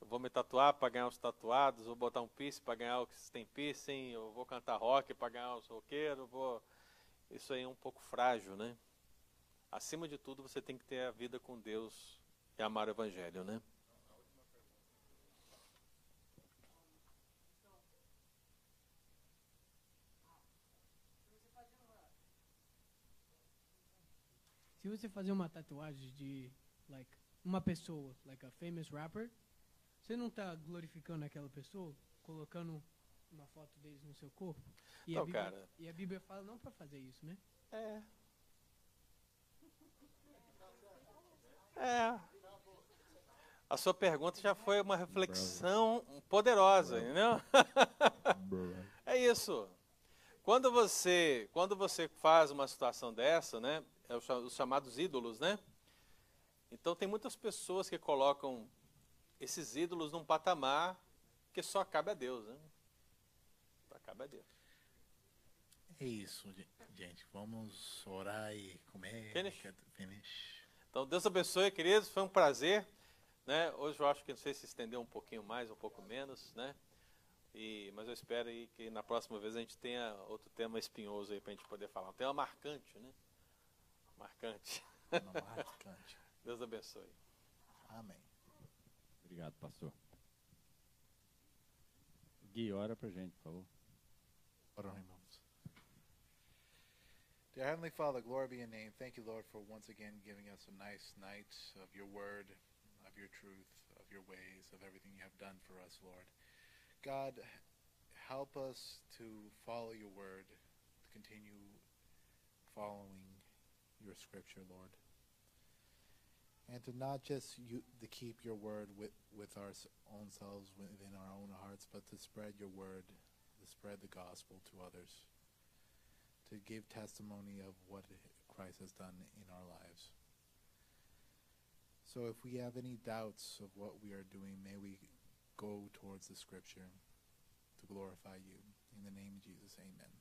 A: eu vou me tatuar para ganhar os tatuados, vou botar um piercing para ganhar os que tem piercing, eu vou cantar rock para ganhar os roqueiros, vou... isso aí é um pouco frágil, né? Acima de tudo, você tem que ter a vida com Deus e amar o Evangelho, né?
D: Se você fazer uma tatuagem de, like, uma pessoa, like a famous rapper, você não tá glorificando aquela pessoa, colocando uma foto deles no seu corpo? E,
A: Então,
D: a, Bíblia,
A: cara.
D: e a Bíblia fala não pra fazer isso, né?
A: É. É. A sua pergunta já foi uma reflexão poderosa, entendeu? É isso. Quando você, quando você faz uma situação dessa, né, é os chamados ídolos, né? Então tem muitas pessoas que colocam esses ídolos num patamar que só cabe a Deus, né? Só cabe a Deus.
G: É isso, ge- gente. Vamos orar e comer.
A: Finish.
G: Finish.
A: Então, Deus abençoe, queridos. Foi um prazer. Né? Hoje eu acho que não sei se estendeu um pouquinho mais, um pouco menos, né? E, mas eu espero aí que na próxima vez a gente tenha outro tema espinhoso aí para a gente poder falar. Um tema marcante, né? Marcante.
G: Marcante.
A: Deus abençoe.
G: Amém.
F: Obrigado, pastor. Gui, ora pra gente, por favor.
G: Oram, irmãos. Dear Heavenly Father, glory be in name. Thank you, Lord, for once again giving us a nice night of your word, of your truth, of your ways, of everything you have done for us, Lord. God, help us to follow your word, to continue following your scripture, Lord. And to not just you, to keep your word with, with our own selves, within our own hearts, but to spread your word, to spread the gospel to others, to give testimony of what Christ has done in our lives. So if we have any doubts of what we are doing, may we go towards the scripture to glorify you. In the name of Jesus, amen.